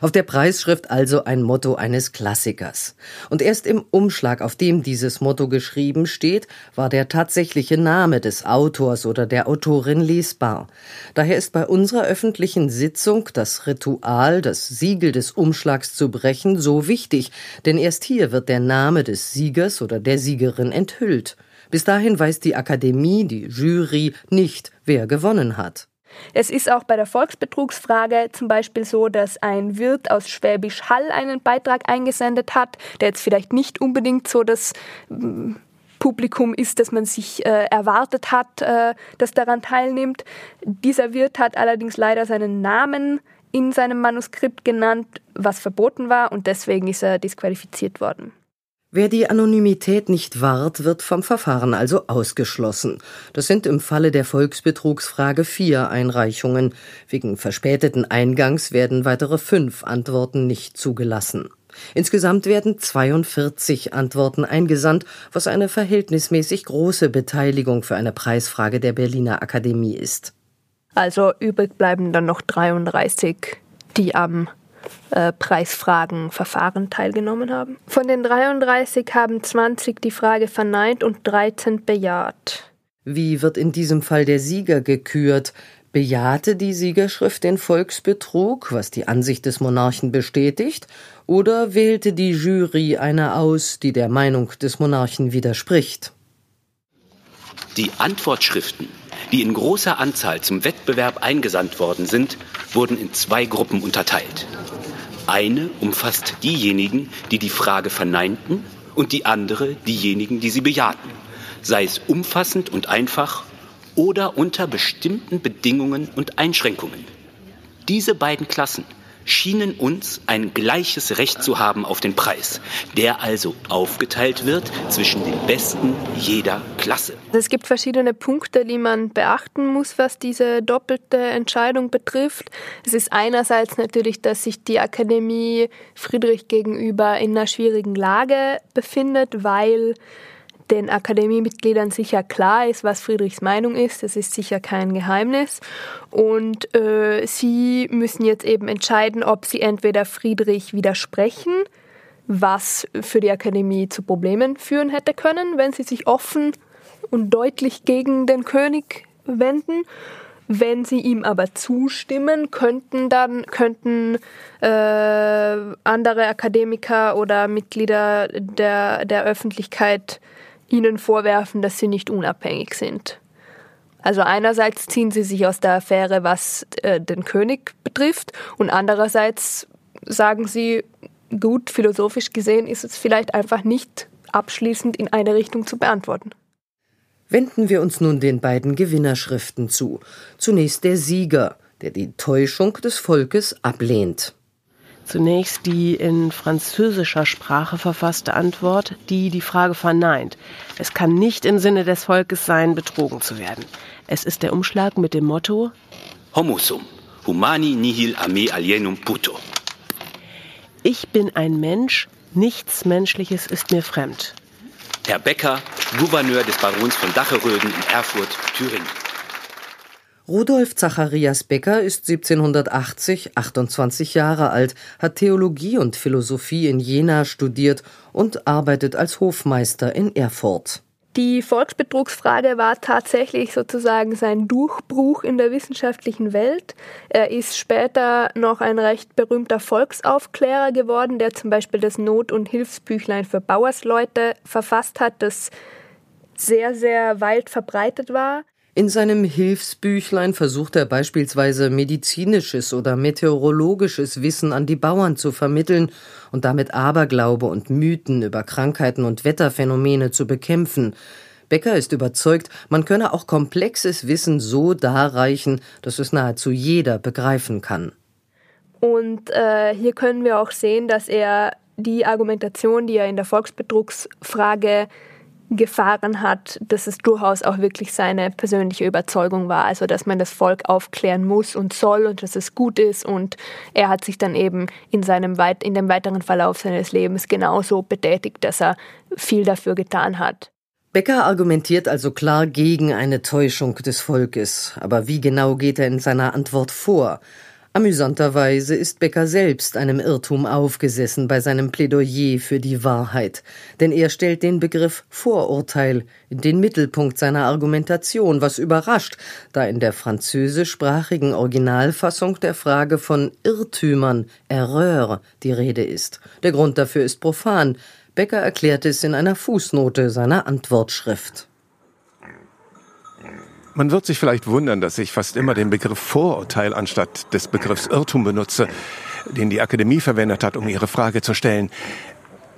Auf der Preisschrift also ein Motto eines Klassikers. Und erst im Umschlag, auf dem dieses Motto geschrieben steht, war der tatsächliche Name des Autors oder der Autorin lesbar. Daher ist bei unserer öffentlichen Sitzung das Ritual, das Siegel des Umschlags zu brechen, so wichtig, denn erst hier wird der Name des Siegers oder der Siegerin enthüllt. Bis dahin weiß die Akademie, die Jury nicht, wer gewonnen hat. Es ist auch bei der Volksbetrugsfrage zum Beispiel so, dass ein Wirt aus Schwäbisch Hall einen Beitrag eingesendet hat, der jetzt vielleicht nicht unbedingt so das mm, Publikum ist, das man sich äh, erwartet hat, äh, das daran teilnimmt. Dieser Wirt hat allerdings leider seinen Namen in seinem Manuskript genannt, was verboten war und deswegen ist er disqualifiziert worden. Wer die Anonymität nicht wahrt, wird vom Verfahren also ausgeschlossen. Das sind im Falle der Volksbetrugsfrage vier Einreichungen. Wegen verspäteten Eingangs werden weitere fünf Antworten nicht zugelassen. Insgesamt werden 42 Antworten eingesandt, was eine verhältnismäßig große Beteiligung für eine Preisfrage der Berliner Akademie ist. Also übrig bleiben dann noch 33, die am äh, Preisfragen, Verfahren teilgenommen haben. Von den 33 haben 20 die Frage verneint und 13 bejaht. Wie wird in diesem Fall der Sieger gekürt? Bejahte die Siegerschrift den Volksbetrug, was die Ansicht des Monarchen bestätigt, oder wählte die Jury eine aus, die der Meinung des Monarchen widerspricht? Die Antwortschriften, die in großer Anzahl zum Wettbewerb eingesandt worden sind, wurden in zwei Gruppen unterteilt. Eine umfasst diejenigen, die die Frage verneinten und die andere diejenigen, die sie bejahten, sei es umfassend und einfach oder unter bestimmten Bedingungen und Einschränkungen. Diese beiden Klassen schienen uns ein gleiches Recht zu haben auf den Preis, der also aufgeteilt wird zwischen den Besten jeder Klasse. Es gibt verschiedene Punkte, die man beachten muss, was diese doppelte Entscheidung betrifft. Es ist einerseits natürlich, dass sich die Akademie Friedrich gegenüber in einer schwierigen Lage befindet, weil den Akademiemitgliedern sicher klar ist, was Friedrichs Meinung ist. Das ist sicher kein Geheimnis. Und äh, sie müssen jetzt eben entscheiden, ob sie entweder Friedrich widersprechen, was für die Akademie zu Problemen führen hätte können, wenn sie sich offen und deutlich gegen den König wenden. Wenn sie ihm aber zustimmen, könnten dann könnten äh, andere Akademiker oder Mitglieder der, der Öffentlichkeit ihnen vorwerfen, dass sie nicht unabhängig sind. Also einerseits ziehen sie sich aus der Affäre, was äh, den König betrifft, und andererseits sagen sie, gut, philosophisch gesehen ist es vielleicht einfach nicht abschließend in eine Richtung zu beantworten. Wenden wir uns nun den beiden Gewinnerschriften zu. Zunächst der Sieger, der die Täuschung des Volkes ablehnt. Zunächst die in französischer Sprache verfasste Antwort, die die Frage verneint. Es kann nicht im Sinne des Volkes sein, betrogen zu werden. Es ist der Umschlag mit dem Motto Homo sum, humani nihil a me alienum puto. Ich bin ein Mensch, nichts Menschliches ist mir fremd. Herr Becker, Gouverneur des Barons von Dacheröden in Erfurt, Thüringen. Rudolf Zacharias Becker ist 1780 28 Jahre alt, hat Theologie und Philosophie in Jena studiert und arbeitet als Hofmeister in Erfurt. Die Volksbetrugsfrage war tatsächlich sozusagen sein Durchbruch in der wissenschaftlichen Welt. Er ist später noch ein recht berühmter Volksaufklärer geworden, der zum Beispiel das Not- und Hilfsbüchlein für Bauersleute verfasst hat, das sehr, sehr weit verbreitet war. In seinem Hilfsbüchlein versucht er beispielsweise medizinisches oder meteorologisches Wissen an die Bauern zu vermitteln und damit Aberglaube und Mythen über Krankheiten und Wetterphänomene zu bekämpfen. Becker ist überzeugt, man könne auch komplexes Wissen so darreichen, dass es nahezu jeder begreifen kann. Und äh, hier können wir auch sehen, dass er die Argumentation, die er in der Volksbetrugsfrage gefahren hat, dass es durchaus auch wirklich seine persönliche Überzeugung war, also dass man das Volk aufklären muss und soll und dass es gut ist und er hat sich dann eben in seinem weit in dem weiteren Verlauf seines Lebens genauso betätigt, dass er viel dafür getan hat. Becker argumentiert also klar gegen eine Täuschung des Volkes, aber wie genau geht er in seiner Antwort vor? Amüsanterweise ist Becker selbst einem Irrtum aufgesessen bei seinem Plädoyer für die Wahrheit, denn er stellt den Begriff Vorurteil in den Mittelpunkt seiner Argumentation, was überrascht, da in der französischsprachigen Originalfassung der Frage von Irrtümern, Erreur, die Rede ist. Der Grund dafür ist profan. Becker erklärt es in einer Fußnote seiner Antwortschrift. Man wird sich vielleicht wundern, dass ich fast immer den Begriff Vorurteil anstatt des Begriffs Irrtum benutze, den die Akademie verwendet hat, um ihre Frage zu stellen.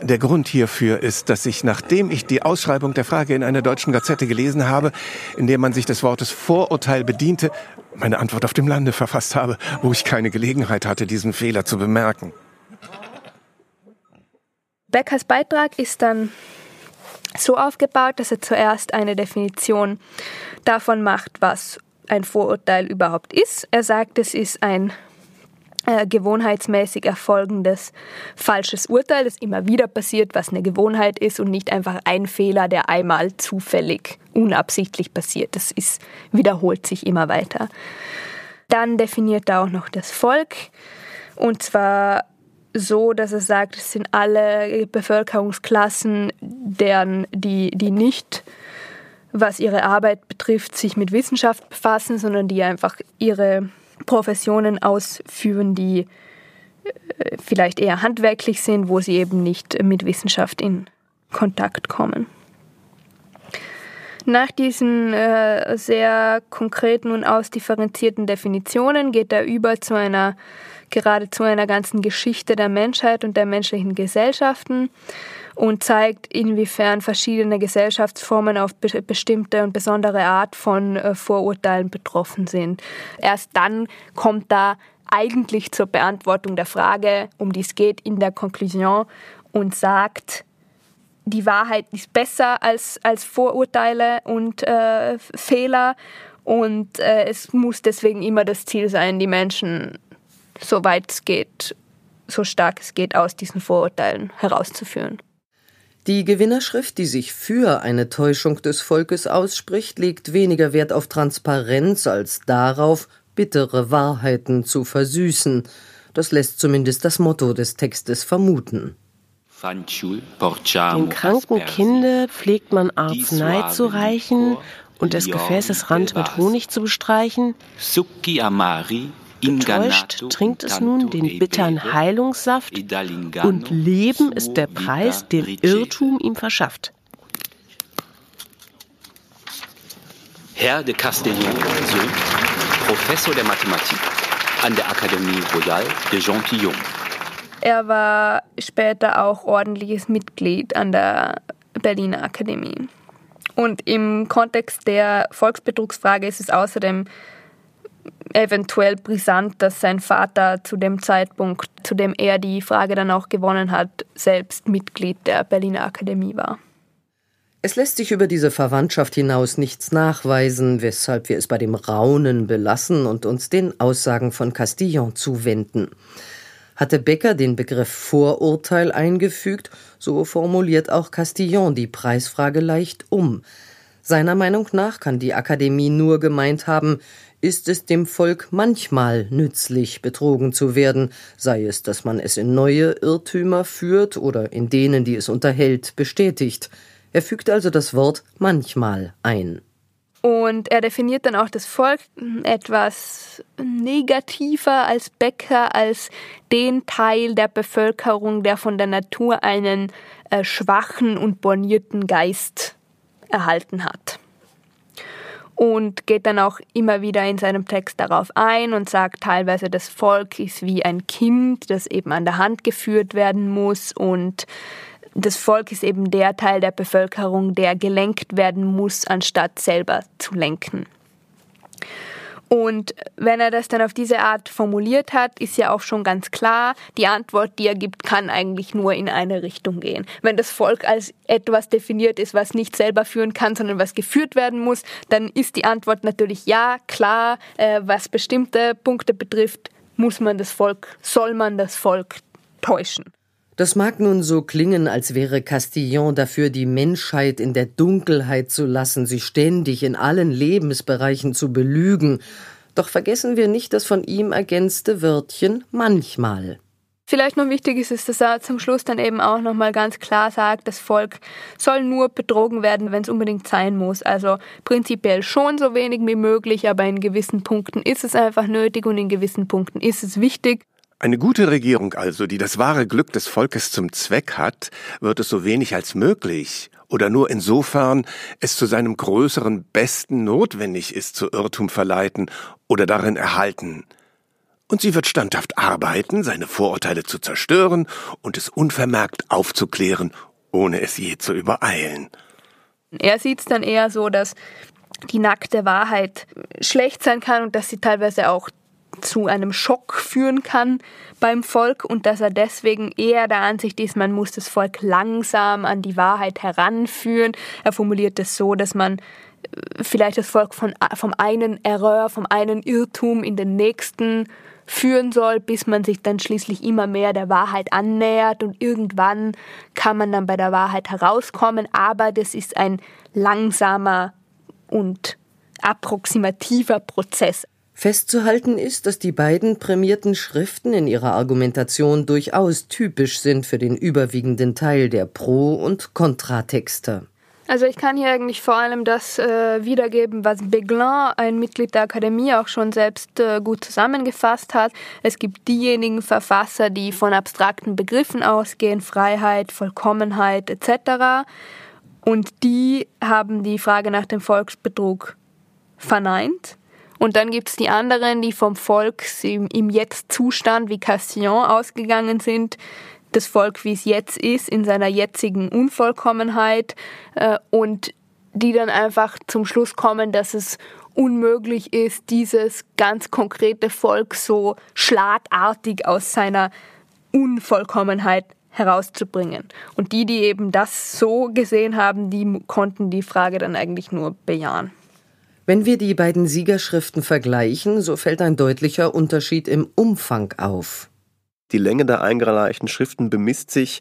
Der Grund hierfür ist, dass ich, nachdem ich die Ausschreibung der Frage in einer deutschen Gazette gelesen habe, in der man sich des Wortes Vorurteil bediente, meine Antwort auf dem Lande verfasst habe, wo ich keine Gelegenheit hatte, diesen Fehler zu bemerken. Beckers Beitrag ist dann so aufgebaut, dass er zuerst eine Definition davon macht, was ein Vorurteil überhaupt ist. Er sagt, es ist ein äh, gewohnheitsmäßig erfolgendes falsches Urteil, das immer wieder passiert, was eine Gewohnheit ist und nicht einfach ein Fehler, der einmal zufällig, unabsichtlich passiert. Das ist, wiederholt sich immer weiter. Dann definiert er auch noch das Volk und zwar so, dass er sagt, es sind alle Bevölkerungsklassen, deren die, die nicht, was ihre Arbeit betrifft, sich mit Wissenschaft befassen, sondern die einfach ihre Professionen ausführen, die äh, vielleicht eher handwerklich sind, wo sie eben nicht mit Wissenschaft in Kontakt kommen. Nach diesen äh, sehr konkreten und ausdifferenzierten Definitionen geht er über zu einer geradezu einer ganzen Geschichte der Menschheit und der menschlichen Gesellschaften und zeigt, inwiefern verschiedene Gesellschaftsformen auf be bestimmte und besondere Art von äh, Vorurteilen betroffen sind. Erst dann kommt da eigentlich zur Beantwortung der Frage, um die es geht, in der Konklusion und sagt, die Wahrheit ist besser als, als Vorurteile und äh, Fehler und äh, es muss deswegen immer das Ziel sein, die Menschen so weit es geht, so stark es geht, aus diesen Vorurteilen herauszuführen. Die Gewinnerschrift, die sich für eine Täuschung des Volkes ausspricht, legt weniger Wert auf Transparenz als darauf, bittere Wahrheiten zu versüßen. Das lässt zumindest das Motto des Textes vermuten. Dem kranken Kinde pflegt man Arznei zu reichen und des Gefäßes Rand mit Honig zu bestreichen. Getäuscht trinkt es nun den bittern Heilungssaft und Leben ist der Preis, den Irrtum ihm verschafft. Herr de Castellon, Sohn, Professor der Mathematik an der Akademie Royale de Gentilhomme. Er war später auch ordentliches Mitglied an der Berliner Akademie. Und im Kontext der Volksbetrugsfrage ist es außerdem eventuell brisant, dass sein Vater zu dem Zeitpunkt, zu dem er die Frage dann auch gewonnen hat, selbst Mitglied der Berliner Akademie war. Es lässt sich über diese Verwandtschaft hinaus nichts nachweisen, weshalb wir es bei dem Raunen belassen und uns den Aussagen von Castillon zuwenden. Hatte Becker den Begriff Vorurteil eingefügt, so formuliert auch Castillon die Preisfrage leicht um. Seiner Meinung nach kann die Akademie nur gemeint haben, ist es dem Volk manchmal nützlich, betrogen zu werden, sei es, dass man es in neue Irrtümer führt oder in denen, die es unterhält, bestätigt. Er fügt also das Wort manchmal ein. Und er definiert dann auch das Volk etwas negativer als Becker, als den Teil der Bevölkerung, der von der Natur einen äh, schwachen und bornierten Geist erhalten hat. Und geht dann auch immer wieder in seinem Text darauf ein und sagt teilweise, das Volk ist wie ein Kind, das eben an der Hand geführt werden muss und das Volk ist eben der Teil der Bevölkerung, der gelenkt werden muss, anstatt selber zu lenken. Und wenn er das dann auf diese Art formuliert hat, ist ja auch schon ganz klar, die Antwort, die er gibt, kann eigentlich nur in eine Richtung gehen. Wenn das Volk als etwas definiert ist, was nicht selber führen kann, sondern was geführt werden muss, dann ist die Antwort natürlich ja, klar, äh, was bestimmte Punkte betrifft, muss man das Volk, soll man das Volk täuschen. Das mag nun so klingen, als wäre Castillon dafür, die Menschheit in der Dunkelheit zu lassen, sie ständig in allen Lebensbereichen zu belügen. Doch vergessen wir nicht das von ihm ergänzte Wörtchen manchmal. Vielleicht noch wichtig ist es, dass er zum Schluss dann eben auch nochmal ganz klar sagt, das Volk soll nur betrogen werden, wenn es unbedingt sein muss. Also prinzipiell schon so wenig wie möglich, aber in gewissen Punkten ist es einfach nötig und in gewissen Punkten ist es wichtig. Eine gute Regierung also, die das wahre Glück des Volkes zum Zweck hat, wird es so wenig als möglich oder nur insofern es zu seinem größeren Besten notwendig ist, zu Irrtum verleiten oder darin erhalten. Und sie wird standhaft arbeiten, seine Vorurteile zu zerstören und es unvermerkt aufzuklären, ohne es je zu übereilen. Er sieht es dann eher so, dass die nackte Wahrheit schlecht sein kann und dass sie teilweise auch zu einem Schock führen kann beim Volk und dass er deswegen eher der Ansicht ist, man muss das Volk langsam an die Wahrheit heranführen. Er formuliert es so, dass man äh, vielleicht das Volk von, vom einen Error, vom einen Irrtum in den nächsten führen soll, bis man sich dann schließlich immer mehr der Wahrheit annähert und irgendwann kann man dann bei der Wahrheit herauskommen, aber das ist ein langsamer und approximativer Prozess. Festzuhalten ist, dass die beiden prämierten Schriften in ihrer Argumentation durchaus typisch sind für den überwiegenden Teil der Pro- und Kontratexte. Also ich kann hier eigentlich vor allem das äh, wiedergeben, was Beglin, ein Mitglied der Akademie, auch schon selbst äh, gut zusammengefasst hat. Es gibt diejenigen Verfasser, die von abstrakten Begriffen ausgehen, Freiheit, Vollkommenheit etc. Und die haben die Frage nach dem Volksbetrug verneint und dann gibt es die anderen, die vom Volk im, im Jetzt-Zustand wie Castillon ausgegangen sind. Das Volk, wie es jetzt ist, in seiner jetzigen Unvollkommenheit. Äh, und die dann einfach zum Schluss kommen, dass es unmöglich ist, dieses ganz konkrete Volk so schlagartig aus seiner Unvollkommenheit herauszubringen. Und die, die eben das so gesehen haben, die konnten die Frage dann eigentlich nur bejahen. Wenn wir die beiden Siegerschriften vergleichen, so fällt ein deutlicher Unterschied im Umfang auf. Die Länge der eingereichten Schriften bemisst sich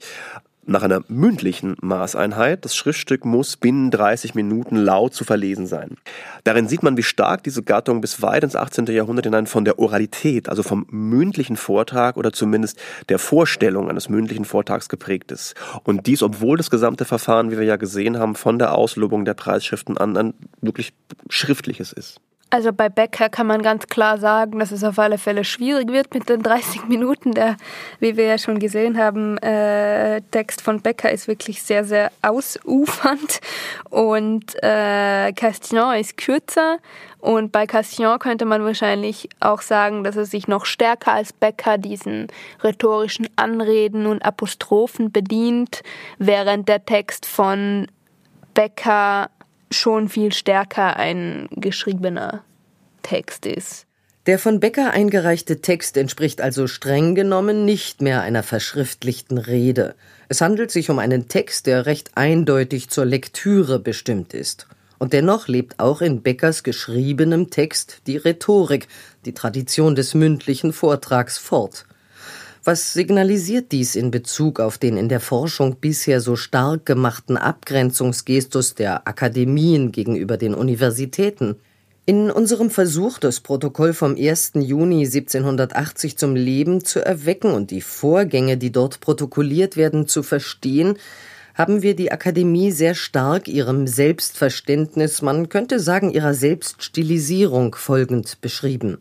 nach einer mündlichen Maßeinheit. Das Schriftstück muss binnen 30 Minuten laut zu verlesen sein. Darin sieht man, wie stark diese Gattung bis weit ins 18. Jahrhundert hinein von der Oralität, also vom mündlichen Vortrag oder zumindest der Vorstellung eines mündlichen Vortrags geprägt ist. Und dies, obwohl das gesamte Verfahren, wie wir ja gesehen haben, von der Auslobung der Preisschriften an ein wirklich schriftliches ist. Also bei Becker kann man ganz klar sagen, dass es auf alle Fälle schwierig wird mit den 30 Minuten. Der, wie wir ja schon gesehen haben, äh, Text von Becker ist wirklich sehr, sehr ausufernd und äh, Castillon ist kürzer. Und bei Castillon könnte man wahrscheinlich auch sagen, dass er sich noch stärker als Becker diesen rhetorischen Anreden und Apostrophen bedient, während der Text von Becker schon viel stärker ein geschriebener Text ist. Der von Becker eingereichte Text entspricht also streng genommen nicht mehr einer verschriftlichten Rede. Es handelt sich um einen Text, der recht eindeutig zur Lektüre bestimmt ist. Und dennoch lebt auch in Beckers geschriebenem Text die Rhetorik, die Tradition des mündlichen Vortrags fort. Was signalisiert dies in Bezug auf den in der Forschung bisher so stark gemachten Abgrenzungsgestus der Akademien gegenüber den Universitäten? In unserem Versuch, das Protokoll vom 1. Juni 1780 zum Leben zu erwecken und die Vorgänge, die dort protokolliert werden, zu verstehen, haben wir die Akademie sehr stark ihrem Selbstverständnis, man könnte sagen ihrer Selbststilisierung folgend beschrieben.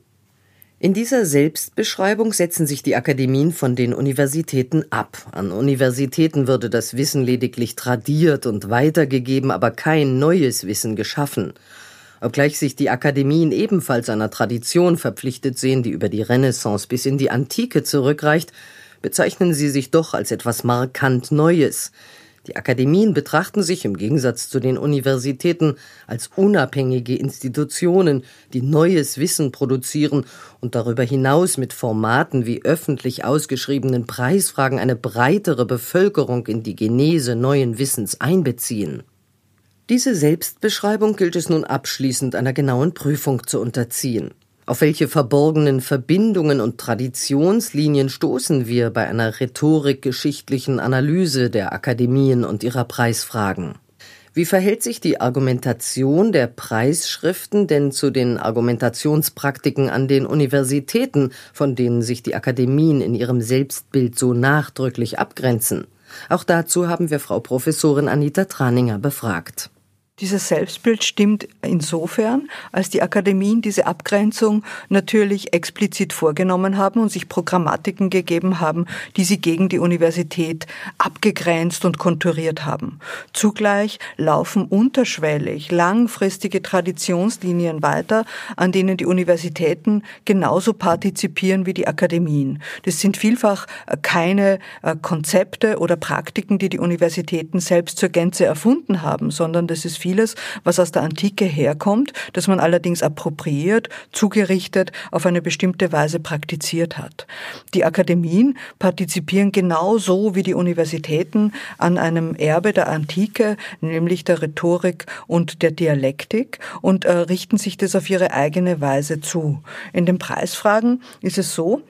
In dieser Selbstbeschreibung setzen sich die Akademien von den Universitäten ab. An Universitäten würde das Wissen lediglich tradiert und weitergegeben, aber kein neues Wissen geschaffen. Obgleich sich die Akademien ebenfalls einer Tradition verpflichtet sehen, die über die Renaissance bis in die Antike zurückreicht, bezeichnen sie sich doch als etwas markant Neues. Die Akademien betrachten sich im Gegensatz zu den Universitäten als unabhängige Institutionen, die neues Wissen produzieren und darüber hinaus mit Formaten wie öffentlich ausgeschriebenen Preisfragen eine breitere Bevölkerung in die Genese neuen Wissens einbeziehen. Diese Selbstbeschreibung gilt es nun abschließend einer genauen Prüfung zu unterziehen. Auf welche verborgenen Verbindungen und Traditionslinien stoßen wir bei einer rhetorikgeschichtlichen Analyse der Akademien und ihrer Preisfragen? Wie verhält sich die Argumentation der Preisschriften denn zu den Argumentationspraktiken an den Universitäten, von denen sich die Akademien in ihrem Selbstbild so nachdrücklich abgrenzen? Auch dazu haben wir Frau Professorin Anita Traninger befragt. Dieses Selbstbild stimmt insofern, als die Akademien diese Abgrenzung natürlich explizit vorgenommen haben und sich Programmatiken gegeben haben, die sie gegen die Universität abgegrenzt und konturiert haben. Zugleich laufen unterschwellig langfristige Traditionslinien weiter, an denen die Universitäten genauso partizipieren wie die Akademien. Das sind vielfach äh, keine äh, Konzepte oder Praktiken, die die Universitäten selbst zur Gänze erfunden haben, sondern das ist vieles, was aus der Antike herkommt, das man allerdings appropriiert, zugerichtet, auf eine bestimmte Weise praktiziert hat. Die Akademien partizipieren genauso wie die Universitäten an einem Erbe der Antike, nämlich der Rhetorik und der Dialektik und äh, richten sich das auf ihre eigene Weise zu. In den Preisfragen ist es so,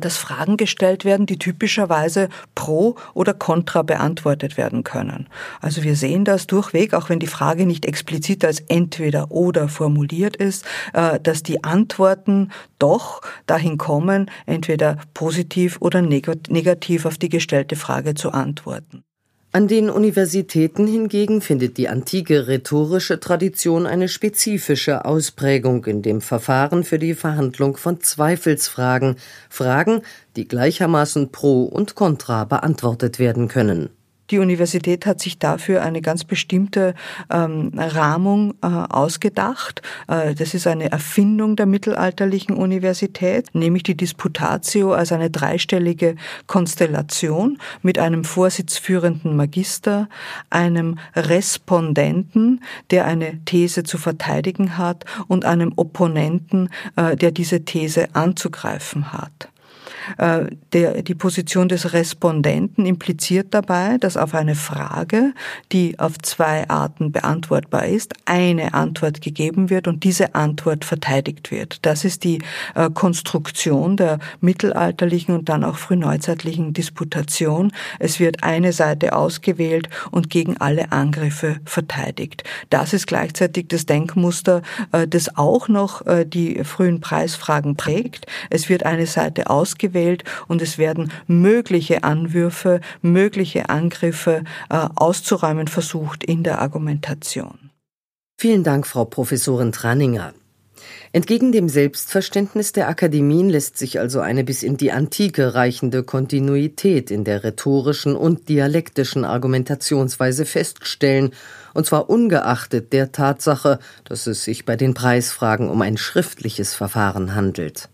dass Fragen gestellt werden, die typischerweise pro oder contra beantwortet werden können. Also wir sehen das durchweg, auch wenn die Frage nicht explizit als entweder oder formuliert ist, äh, dass die Antworten doch dahin kommen, entweder positiv oder negativ auf die gestellte Frage zu antworten. An den Universitäten hingegen findet die antike rhetorische Tradition eine spezifische Ausprägung in dem Verfahren für die Verhandlung von Zweifelsfragen, Fragen, die gleichermaßen pro und contra beantwortet werden können. Die Universität hat sich dafür eine ganz bestimmte ähm, Rahmung äh, ausgedacht. Äh, das ist eine Erfindung der mittelalterlichen Universität, nämlich die Disputatio als eine dreistellige Konstellation mit einem vorsitzführenden Magister, einem Respondenten, der eine These zu verteidigen hat, und einem Opponenten, äh, der diese These anzugreifen hat. Äh, der, die Position des Respondenten impliziert dabei, dass auf eine Frage, die auf zwei Arten beantwortbar ist, eine Antwort gegeben wird und diese Antwort verteidigt wird. Das ist die äh, Konstruktion der mittelalterlichen und dann auch frühneuzeitlichen Disputation. Es wird eine Seite ausgewählt und gegen alle Angriffe verteidigt. Das ist gleichzeitig das Denkmuster, äh, das auch noch die frühen Preisfragen prägt. Es wird eine Seite ausgewählt gewählt und es werden mögliche Anwürfe, mögliche Angriffe äh, auszuräumen versucht in der Argumentation. Vielen Dank, Frau Professorin Tranninger. Entgegen dem Selbstverständnis der Akademien lässt sich also eine bis in die Antike reichende Kontinuität in der rhetorischen und dialektischen Argumentationsweise feststellen, und zwar ungeachtet der Tatsache, dass es sich bei den Preisfragen um ein schriftliches Verfahren handelt.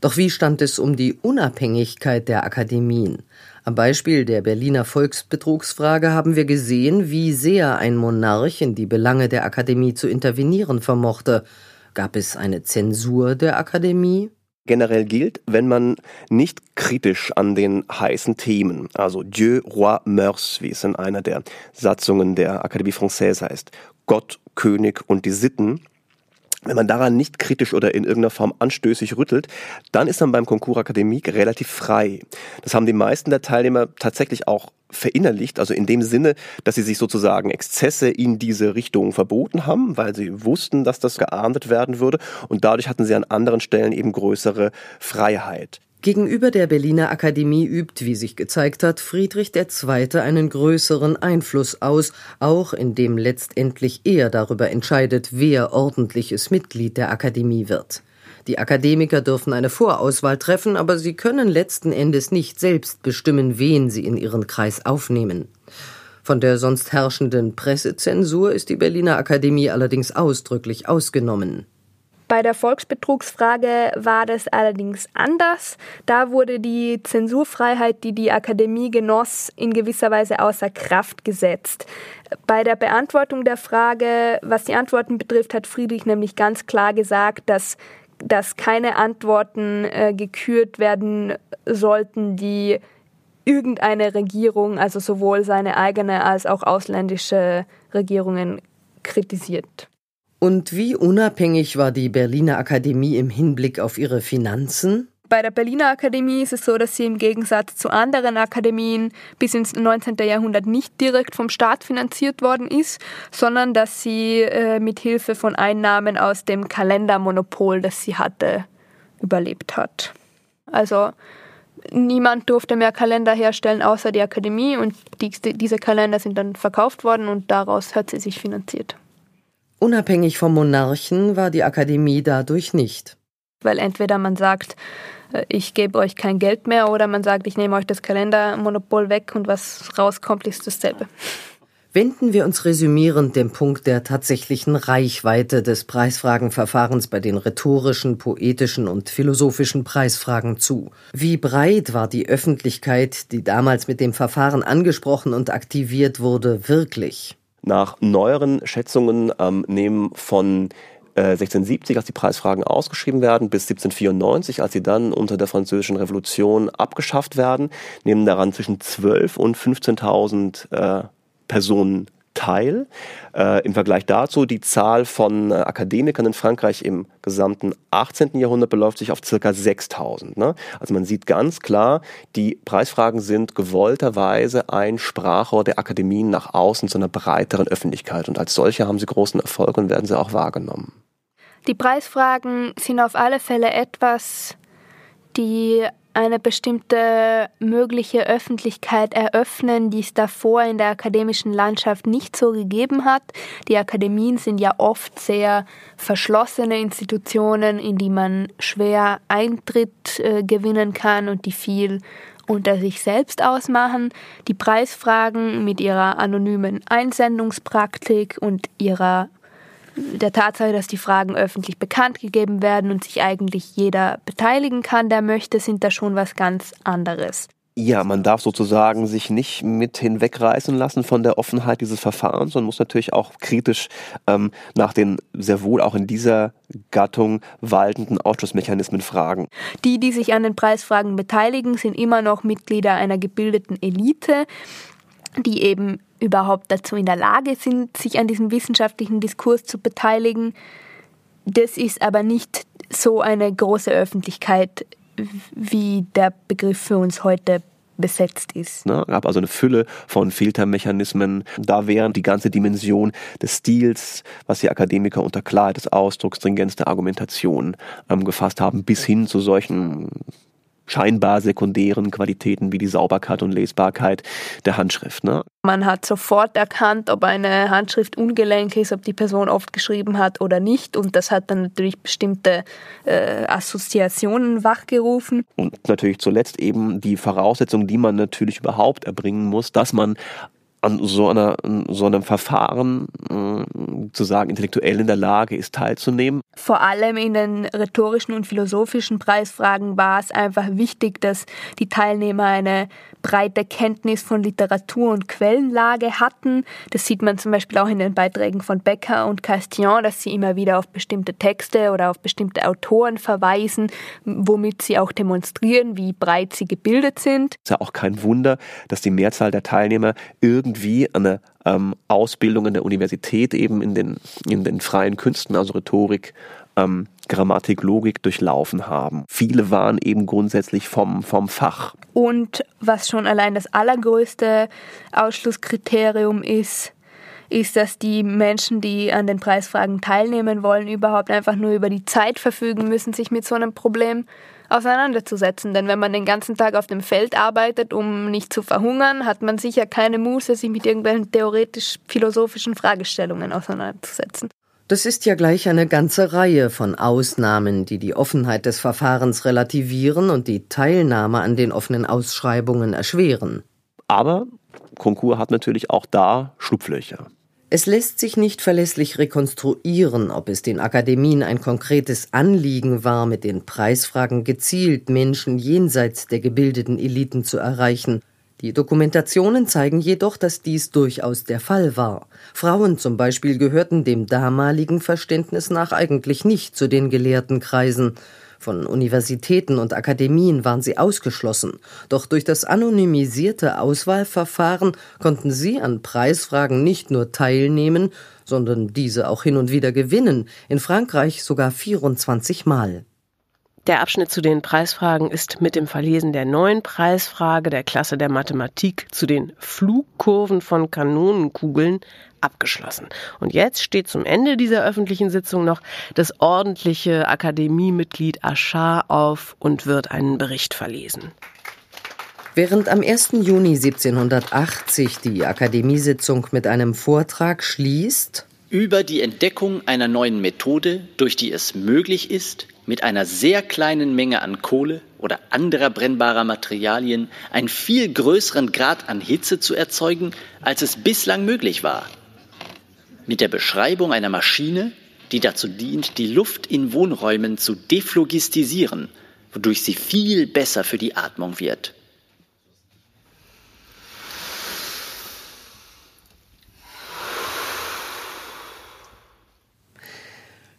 Doch wie stand es um die Unabhängigkeit der Akademien? Am Beispiel der Berliner Volksbetrugsfrage haben wir gesehen, wie sehr ein Monarch in die Belange der Akademie zu intervenieren vermochte. Gab es eine Zensur der Akademie? generell gilt, wenn man nicht kritisch an den heißen Themen, also Dieu, Roi, Meurs, wie es in einer der Satzungen der Académie Française heißt, Gott, König und die Sitten, wenn man daran nicht kritisch oder in irgendeiner Form anstößig rüttelt, dann ist man beim Concours Akademik relativ frei. Das haben die meisten der Teilnehmer tatsächlich auch verinnerlicht, also in dem Sinne, dass sie sich sozusagen Exzesse in diese Richtung verboten haben, weil sie wussten, dass das geahndet werden würde und dadurch hatten sie an anderen Stellen eben größere Freiheit. Gegenüber der Berliner Akademie übt, wie sich gezeigt hat, Friedrich II. einen größeren Einfluss aus, auch indem letztendlich er darüber entscheidet, wer ordentliches Mitglied der Akademie wird. Die Akademiker dürfen eine Vorauswahl treffen, aber sie können letzten Endes nicht selbst bestimmen, wen sie in ihren Kreis aufnehmen. Von der sonst herrschenden Pressezensur ist die Berliner Akademie allerdings ausdrücklich ausgenommen. Bei der Volksbetrugsfrage war das allerdings anders. Da wurde die Zensurfreiheit, die die Akademie genoss, in gewisser Weise außer Kraft gesetzt. Bei der Beantwortung der Frage, was die Antworten betrifft, hat Friedrich nämlich ganz klar gesagt, dass dass keine Antworten äh, gekürt werden sollten, die irgendeine Regierung, also sowohl seine eigene als auch ausländische Regierungen kritisiert. Und wie unabhängig war die Berliner Akademie im Hinblick auf ihre Finanzen? Bei der Berliner Akademie ist es so, dass sie im Gegensatz zu anderen Akademien bis ins 19. Jahrhundert nicht direkt vom Staat finanziert worden ist, sondern dass sie äh, mit Hilfe von Einnahmen aus dem Kalendermonopol, das sie hatte, überlebt hat. Also niemand durfte mehr Kalender herstellen außer die Akademie und die, diese Kalender sind dann verkauft worden und daraus hat sie sich finanziert. Unabhängig vom Monarchen war die Akademie dadurch nicht. Weil entweder man sagt, äh, ich gebe euch kein Geld mehr oder man sagt, ich nehme euch das Kalendermonopol weg und was rauskommt, ist dasselbe. Wenden wir uns resümierend dem Punkt der tatsächlichen Reichweite des Preisfragenverfahrens bei den rhetorischen, poetischen und philosophischen Preisfragen zu. Wie breit war die Öffentlichkeit, die damals mit dem Verfahren angesprochen und aktiviert wurde, wirklich? Nach neueren Schätzungen ähm, nehmen von 1670, äh, als die Preisfragen ausgeschrieben werden, bis 1794, als sie dann unter der Französischen Revolution abgeschafft werden, nehmen daran zwischen 12.000 und 15.000 äh, Personen teil. Äh, Im Vergleich dazu, die Zahl von äh, Akademikern in Frankreich im gesamten 18. Jahrhundert beläuft sich auf circa 6000. Ne? Also man sieht ganz klar, die Preisfragen sind gewollterweise ein Sprachrohr der Akademien nach außen zu einer breiteren Öffentlichkeit. Und als solche haben sie großen Erfolg und werden sie auch wahrgenommen. Die Preisfragen sind auf alle Fälle etwas, die eine bestimmte mögliche Öffentlichkeit eröffnen, die es davor in der akademischen Landschaft nicht so gegeben hat. Die Akademien sind ja oft sehr verschlossene Institutionen, in die man schwer Eintritt äh, gewinnen kann und die viel unter sich selbst ausmachen. Die Preisfragen mit ihrer anonymen Einsendungspraktik und ihrer der Tatsache, dass die Fragen öffentlich bekannt gegeben werden und sich eigentlich jeder beteiligen kann, der möchte, sind da schon was ganz anderes. Ja, man darf sozusagen sich nicht mit hinwegreißen lassen von der Offenheit dieses Verfahrens und muss natürlich auch kritisch ähm, nach den sehr wohl auch in dieser Gattung waltenden Ausschussmechanismen fragen. Die, die sich an den Preisfragen beteiligen, sind immer noch Mitglieder einer gebildeten Elite, die eben überhaupt dazu in der Lage sind, sich an diesem wissenschaftlichen Diskurs zu beteiligen. Das ist aber nicht so eine große Öffentlichkeit, wie der Begriff für uns heute besetzt ist. Ne, gab also eine Fülle von Filtermechanismen. Da wären die ganze Dimension des Stils, was die Akademiker unter Klarheit des Ausdrucks, Stringenz der Argumentation ähm, gefasst haben, bis hin zu solchen scheinbar sekundären Qualitäten wie die Sauberkeit und Lesbarkeit der Handschrift. Ne? Man hat sofort erkannt, ob eine Handschrift ungelenk ist, ob die Person oft geschrieben hat oder nicht. Und das hat dann natürlich bestimmte äh, Assoziationen wachgerufen. Und natürlich zuletzt eben die Voraussetzung, die man natürlich überhaupt erbringen muss, dass man an so, einer, so einem Verfahren äh, zu sagen, intellektuell in der Lage ist, teilzunehmen. Vor allem in den rhetorischen und philosophischen Preisfragen war es einfach wichtig, dass die Teilnehmer eine breite Kenntnis von Literatur und Quellenlage hatten. Das sieht man zum Beispiel auch in den Beiträgen von Becker und Castillon, dass sie immer wieder auf bestimmte Texte oder auf bestimmte Autoren verweisen, womit sie auch demonstrieren, wie breit sie gebildet sind. Es ist ja auch kein Wunder, dass die Mehrzahl der Teilnehmer irgendwie eine ähm, Ausbildung in der Universität eben in den, in den freien Künsten, also Rhetorik, ähm, Grammatik, Logik durchlaufen haben. Viele waren eben grundsätzlich vom, vom Fach. Und was schon allein das allergrößte Ausschlusskriterium ist, ist, dass die Menschen, die an den Preisfragen teilnehmen wollen, überhaupt einfach nur über die Zeit verfügen müssen, sich mit so einem Problem auseinanderzusetzen. Denn wenn man den ganzen Tag auf dem Feld arbeitet, um nicht zu verhungern, hat man sicher keine Muße, sich mit irgendwelchen theoretisch-philosophischen Fragestellungen auseinanderzusetzen. Das ist ja gleich eine ganze Reihe von Ausnahmen, die die Offenheit des Verfahrens relativieren und die Teilnahme an den offenen Ausschreibungen erschweren. Aber Konkurs hat natürlich auch da Schlupflöcher. Es lässt sich nicht verlässlich rekonstruieren, ob es den Akademien ein konkretes Anliegen war, mit den Preisfragen gezielt Menschen jenseits der gebildeten Eliten zu erreichen. Die Dokumentationen zeigen jedoch, dass dies durchaus der Fall war. Frauen zum Beispiel gehörten dem damaligen Verständnis nach eigentlich nicht zu den gelehrten Kreisen. Von Universitäten und Akademien waren sie ausgeschlossen, doch durch das anonymisierte Auswahlverfahren konnten sie an Preisfragen nicht nur teilnehmen, sondern diese auch hin und wieder gewinnen, in Frankreich sogar 24 Mal. Der Abschnitt zu den Preisfragen ist mit dem Verlesen der neuen Preisfrage der Klasse der Mathematik zu den Flugkurven von Kanonenkugeln abgeschlossen. Und jetzt steht zum Ende dieser öffentlichen Sitzung noch das ordentliche Akademiemitglied Aschar auf und wird einen Bericht verlesen. Während am 1. Juni 1780 die Akademiesitzung mit einem Vortrag schließt, über die Entdeckung einer neuen Methode, durch die es möglich ist, mit einer sehr kleinen Menge an Kohle oder anderer brennbarer Materialien einen viel größeren Grad an Hitze zu erzeugen, als es bislang möglich war. Mit der Beschreibung einer Maschine, die dazu dient, die Luft in Wohnräumen zu deflogistisieren, wodurch sie viel besser für die Atmung wird.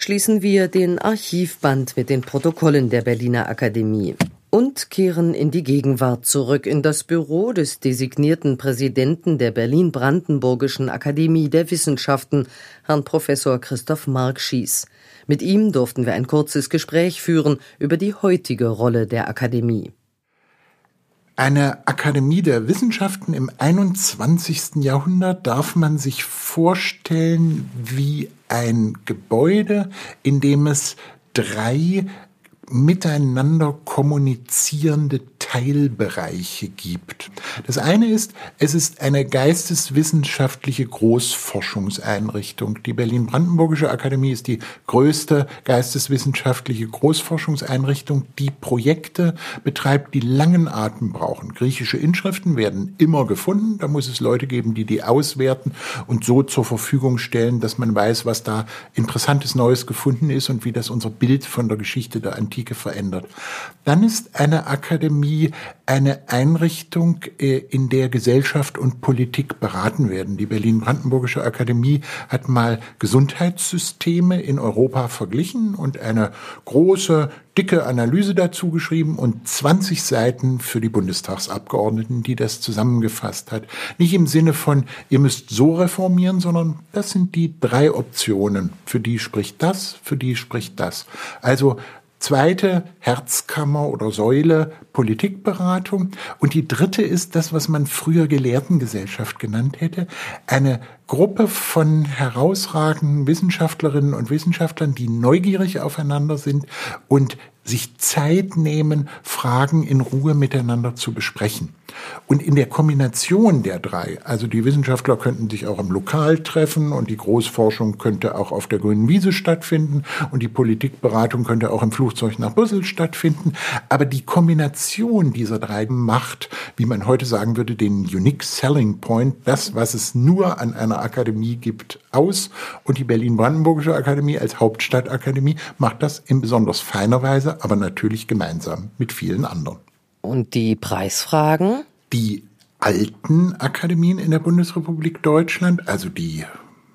Schließen wir den Archivband mit den Protokollen der Berliner Akademie und kehren in die Gegenwart zurück in das Büro des designierten Präsidenten der Berlin-Brandenburgischen Akademie der Wissenschaften, Herrn Professor Christoph Markschies. Mit ihm durften wir ein kurzes Gespräch führen über die heutige Rolle der Akademie. Eine Akademie der Wissenschaften im 21. Jahrhundert darf man sich vorstellen wie ein Gebäude, in dem es drei miteinander kommunizierende Teilbereiche gibt. Das eine ist, es ist eine geisteswissenschaftliche Großforschungseinrichtung. Die Berlin-Brandenburgische Akademie ist die größte geisteswissenschaftliche Großforschungseinrichtung, die Projekte betreibt, die langen Atem brauchen. Griechische Inschriften werden immer gefunden. Da muss es Leute geben, die die auswerten und so zur Verfügung stellen, dass man weiß, was da interessantes Neues gefunden ist und wie das unser Bild von der Geschichte der Antike verändert. Dann ist eine Akademie eine Einrichtung, äh, in der Gesellschaft und Politik beraten werden. Die Berlin-Brandenburgische Akademie hat mal Gesundheitssysteme in Europa verglichen und eine große, dicke Analyse dazu geschrieben und 20 Seiten für die Bundestagsabgeordneten, die das zusammengefasst hat. Nicht im Sinne von, ihr müsst so reformieren, sondern das sind die drei Optionen. Für die spricht das, für die spricht das. Also zweite Herzkammer oder Säule Politikberatung. Und die dritte ist das, was man früher Gelehrtengesellschaft genannt hätte. Eine Gruppe von herausragenden Wissenschaftlerinnen und Wissenschaftlern, die neugierig aufeinander sind und sich Zeit nehmen, Fragen in Ruhe miteinander zu besprechen. Und in der Kombination der drei, also die Wissenschaftler könnten sich auch im Lokal treffen und die Großforschung könnte auch auf der grünen Wiese stattfinden und die Politikberatung könnte auch im Flugzeug nach Brüssel stattfinden. Aber die Kombination dieser drei macht, wie man heute sagen würde, den Unique Selling Point, das, was es nur an einer Akademie gibt, aus. Und die Berlin-Brandenburgische Akademie als Hauptstadtakademie macht das in besonders feiner Weise, aber natürlich gemeinsam mit vielen anderen. Und die Preisfragen? Die alten Akademien in der Bundesrepublik Deutschland, also die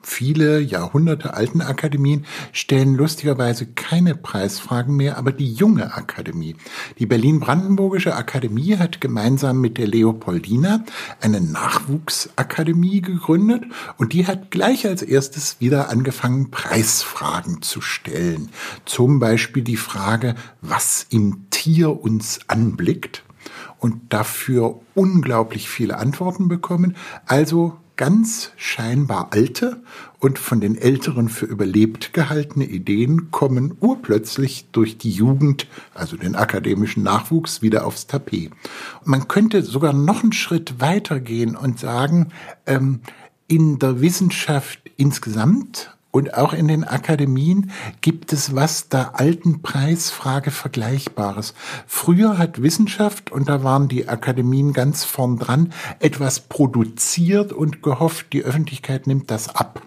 viele Jahrhunderte alten Akademien stellen lustigerweise keine Preisfragen mehr, aber die junge Akademie. Die Berlin-Brandenburgische Akademie hat gemeinsam mit der Leopoldina eine Nachwuchsakademie gegründet und die hat gleich als erstes wieder angefangen, Preisfragen zu stellen. Zum Beispiel die Frage, was im Tier uns anblickt und dafür unglaublich viele Antworten bekommen. Also ganz scheinbar alte und von den Älteren für überlebt gehaltene Ideen kommen urplötzlich durch die Jugend, also den akademischen Nachwuchs, wieder aufs Tapet. Man könnte sogar noch einen Schritt weitergehen und sagen, ähm, in der Wissenschaft insgesamt und auch in den Akademien gibt es was der alten Preisfrage Vergleichbares. Früher hat Wissenschaft, und da waren die Akademien ganz vorn dran, etwas produziert und gehofft, die Öffentlichkeit nimmt das ab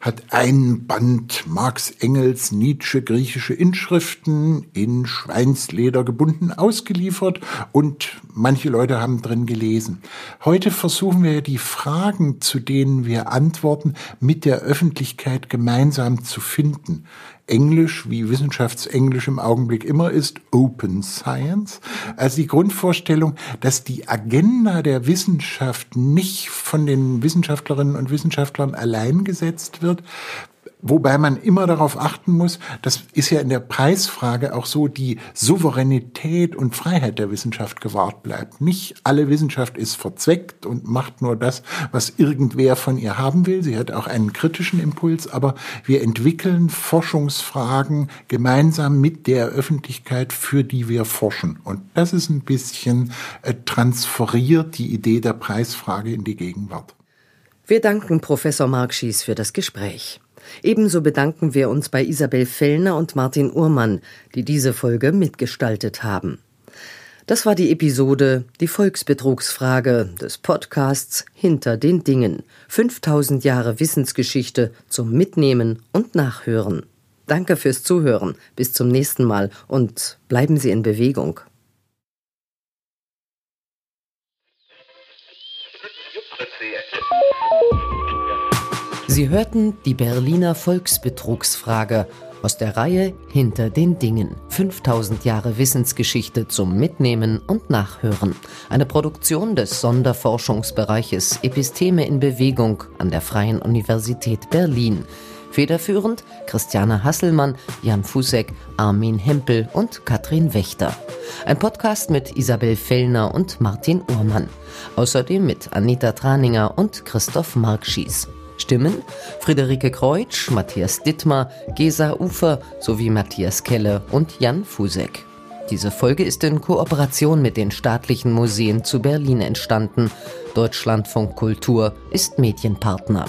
hat ein Band Marx Engels Nietzsche griechische Inschriften in Schweinsleder gebunden ausgeliefert und manche Leute haben drin gelesen. Heute versuchen wir die Fragen, zu denen wir antworten, mit der Öffentlichkeit gemeinsam zu finden. Englisch, wie Wissenschaftsenglisch im Augenblick immer ist, Open Science. Also die Grundvorstellung, dass die Agenda der Wissenschaft nicht von den Wissenschaftlerinnen und Wissenschaftlern allein gesetzt wird, Wobei man immer darauf achten muss, das ist ja in der Preisfrage auch so, die Souveränität und Freiheit der Wissenschaft gewahrt bleibt. Nicht alle Wissenschaft ist verzweckt und macht nur das, was irgendwer von ihr haben will. Sie hat auch einen kritischen Impuls, aber wir entwickeln Forschungsfragen gemeinsam mit der Öffentlichkeit, für die wir forschen. Und das ist ein bisschen äh, transferiert die Idee der Preisfrage in die Gegenwart. Wir danken Professor Mark Schies für das Gespräch. Ebenso bedanken wir uns bei Isabel Fellner und Martin Uhrmann, die diese Folge mitgestaltet haben. Das war die Episode Die Volksbetrugsfrage des Podcasts Hinter den Dingen. 5000 Jahre Wissensgeschichte zum Mitnehmen und Nachhören. Danke fürs Zuhören. Bis zum nächsten Mal und bleiben Sie in Bewegung. Sie hörten die Berliner Volksbetrugsfrage aus der Reihe Hinter den Dingen. 5000 Jahre Wissensgeschichte zum Mitnehmen und Nachhören. Eine Produktion des Sonderforschungsbereiches Episteme in Bewegung an der Freien Universität Berlin. Federführend Christiane Hasselmann, Jan Fusek, Armin Hempel und Katrin Wächter. Ein Podcast mit Isabel Fellner und Martin Uhrmann. Außerdem mit Anita Traninger und Christoph Markschies. Stimmen Friederike Kreutsch, Matthias Dittmar, Gesa Ufer sowie Matthias Kelle und Jan Fusek. Diese Folge ist in Kooperation mit den staatlichen Museen zu Berlin entstanden. Deutschlandfunk Kultur ist Medienpartner.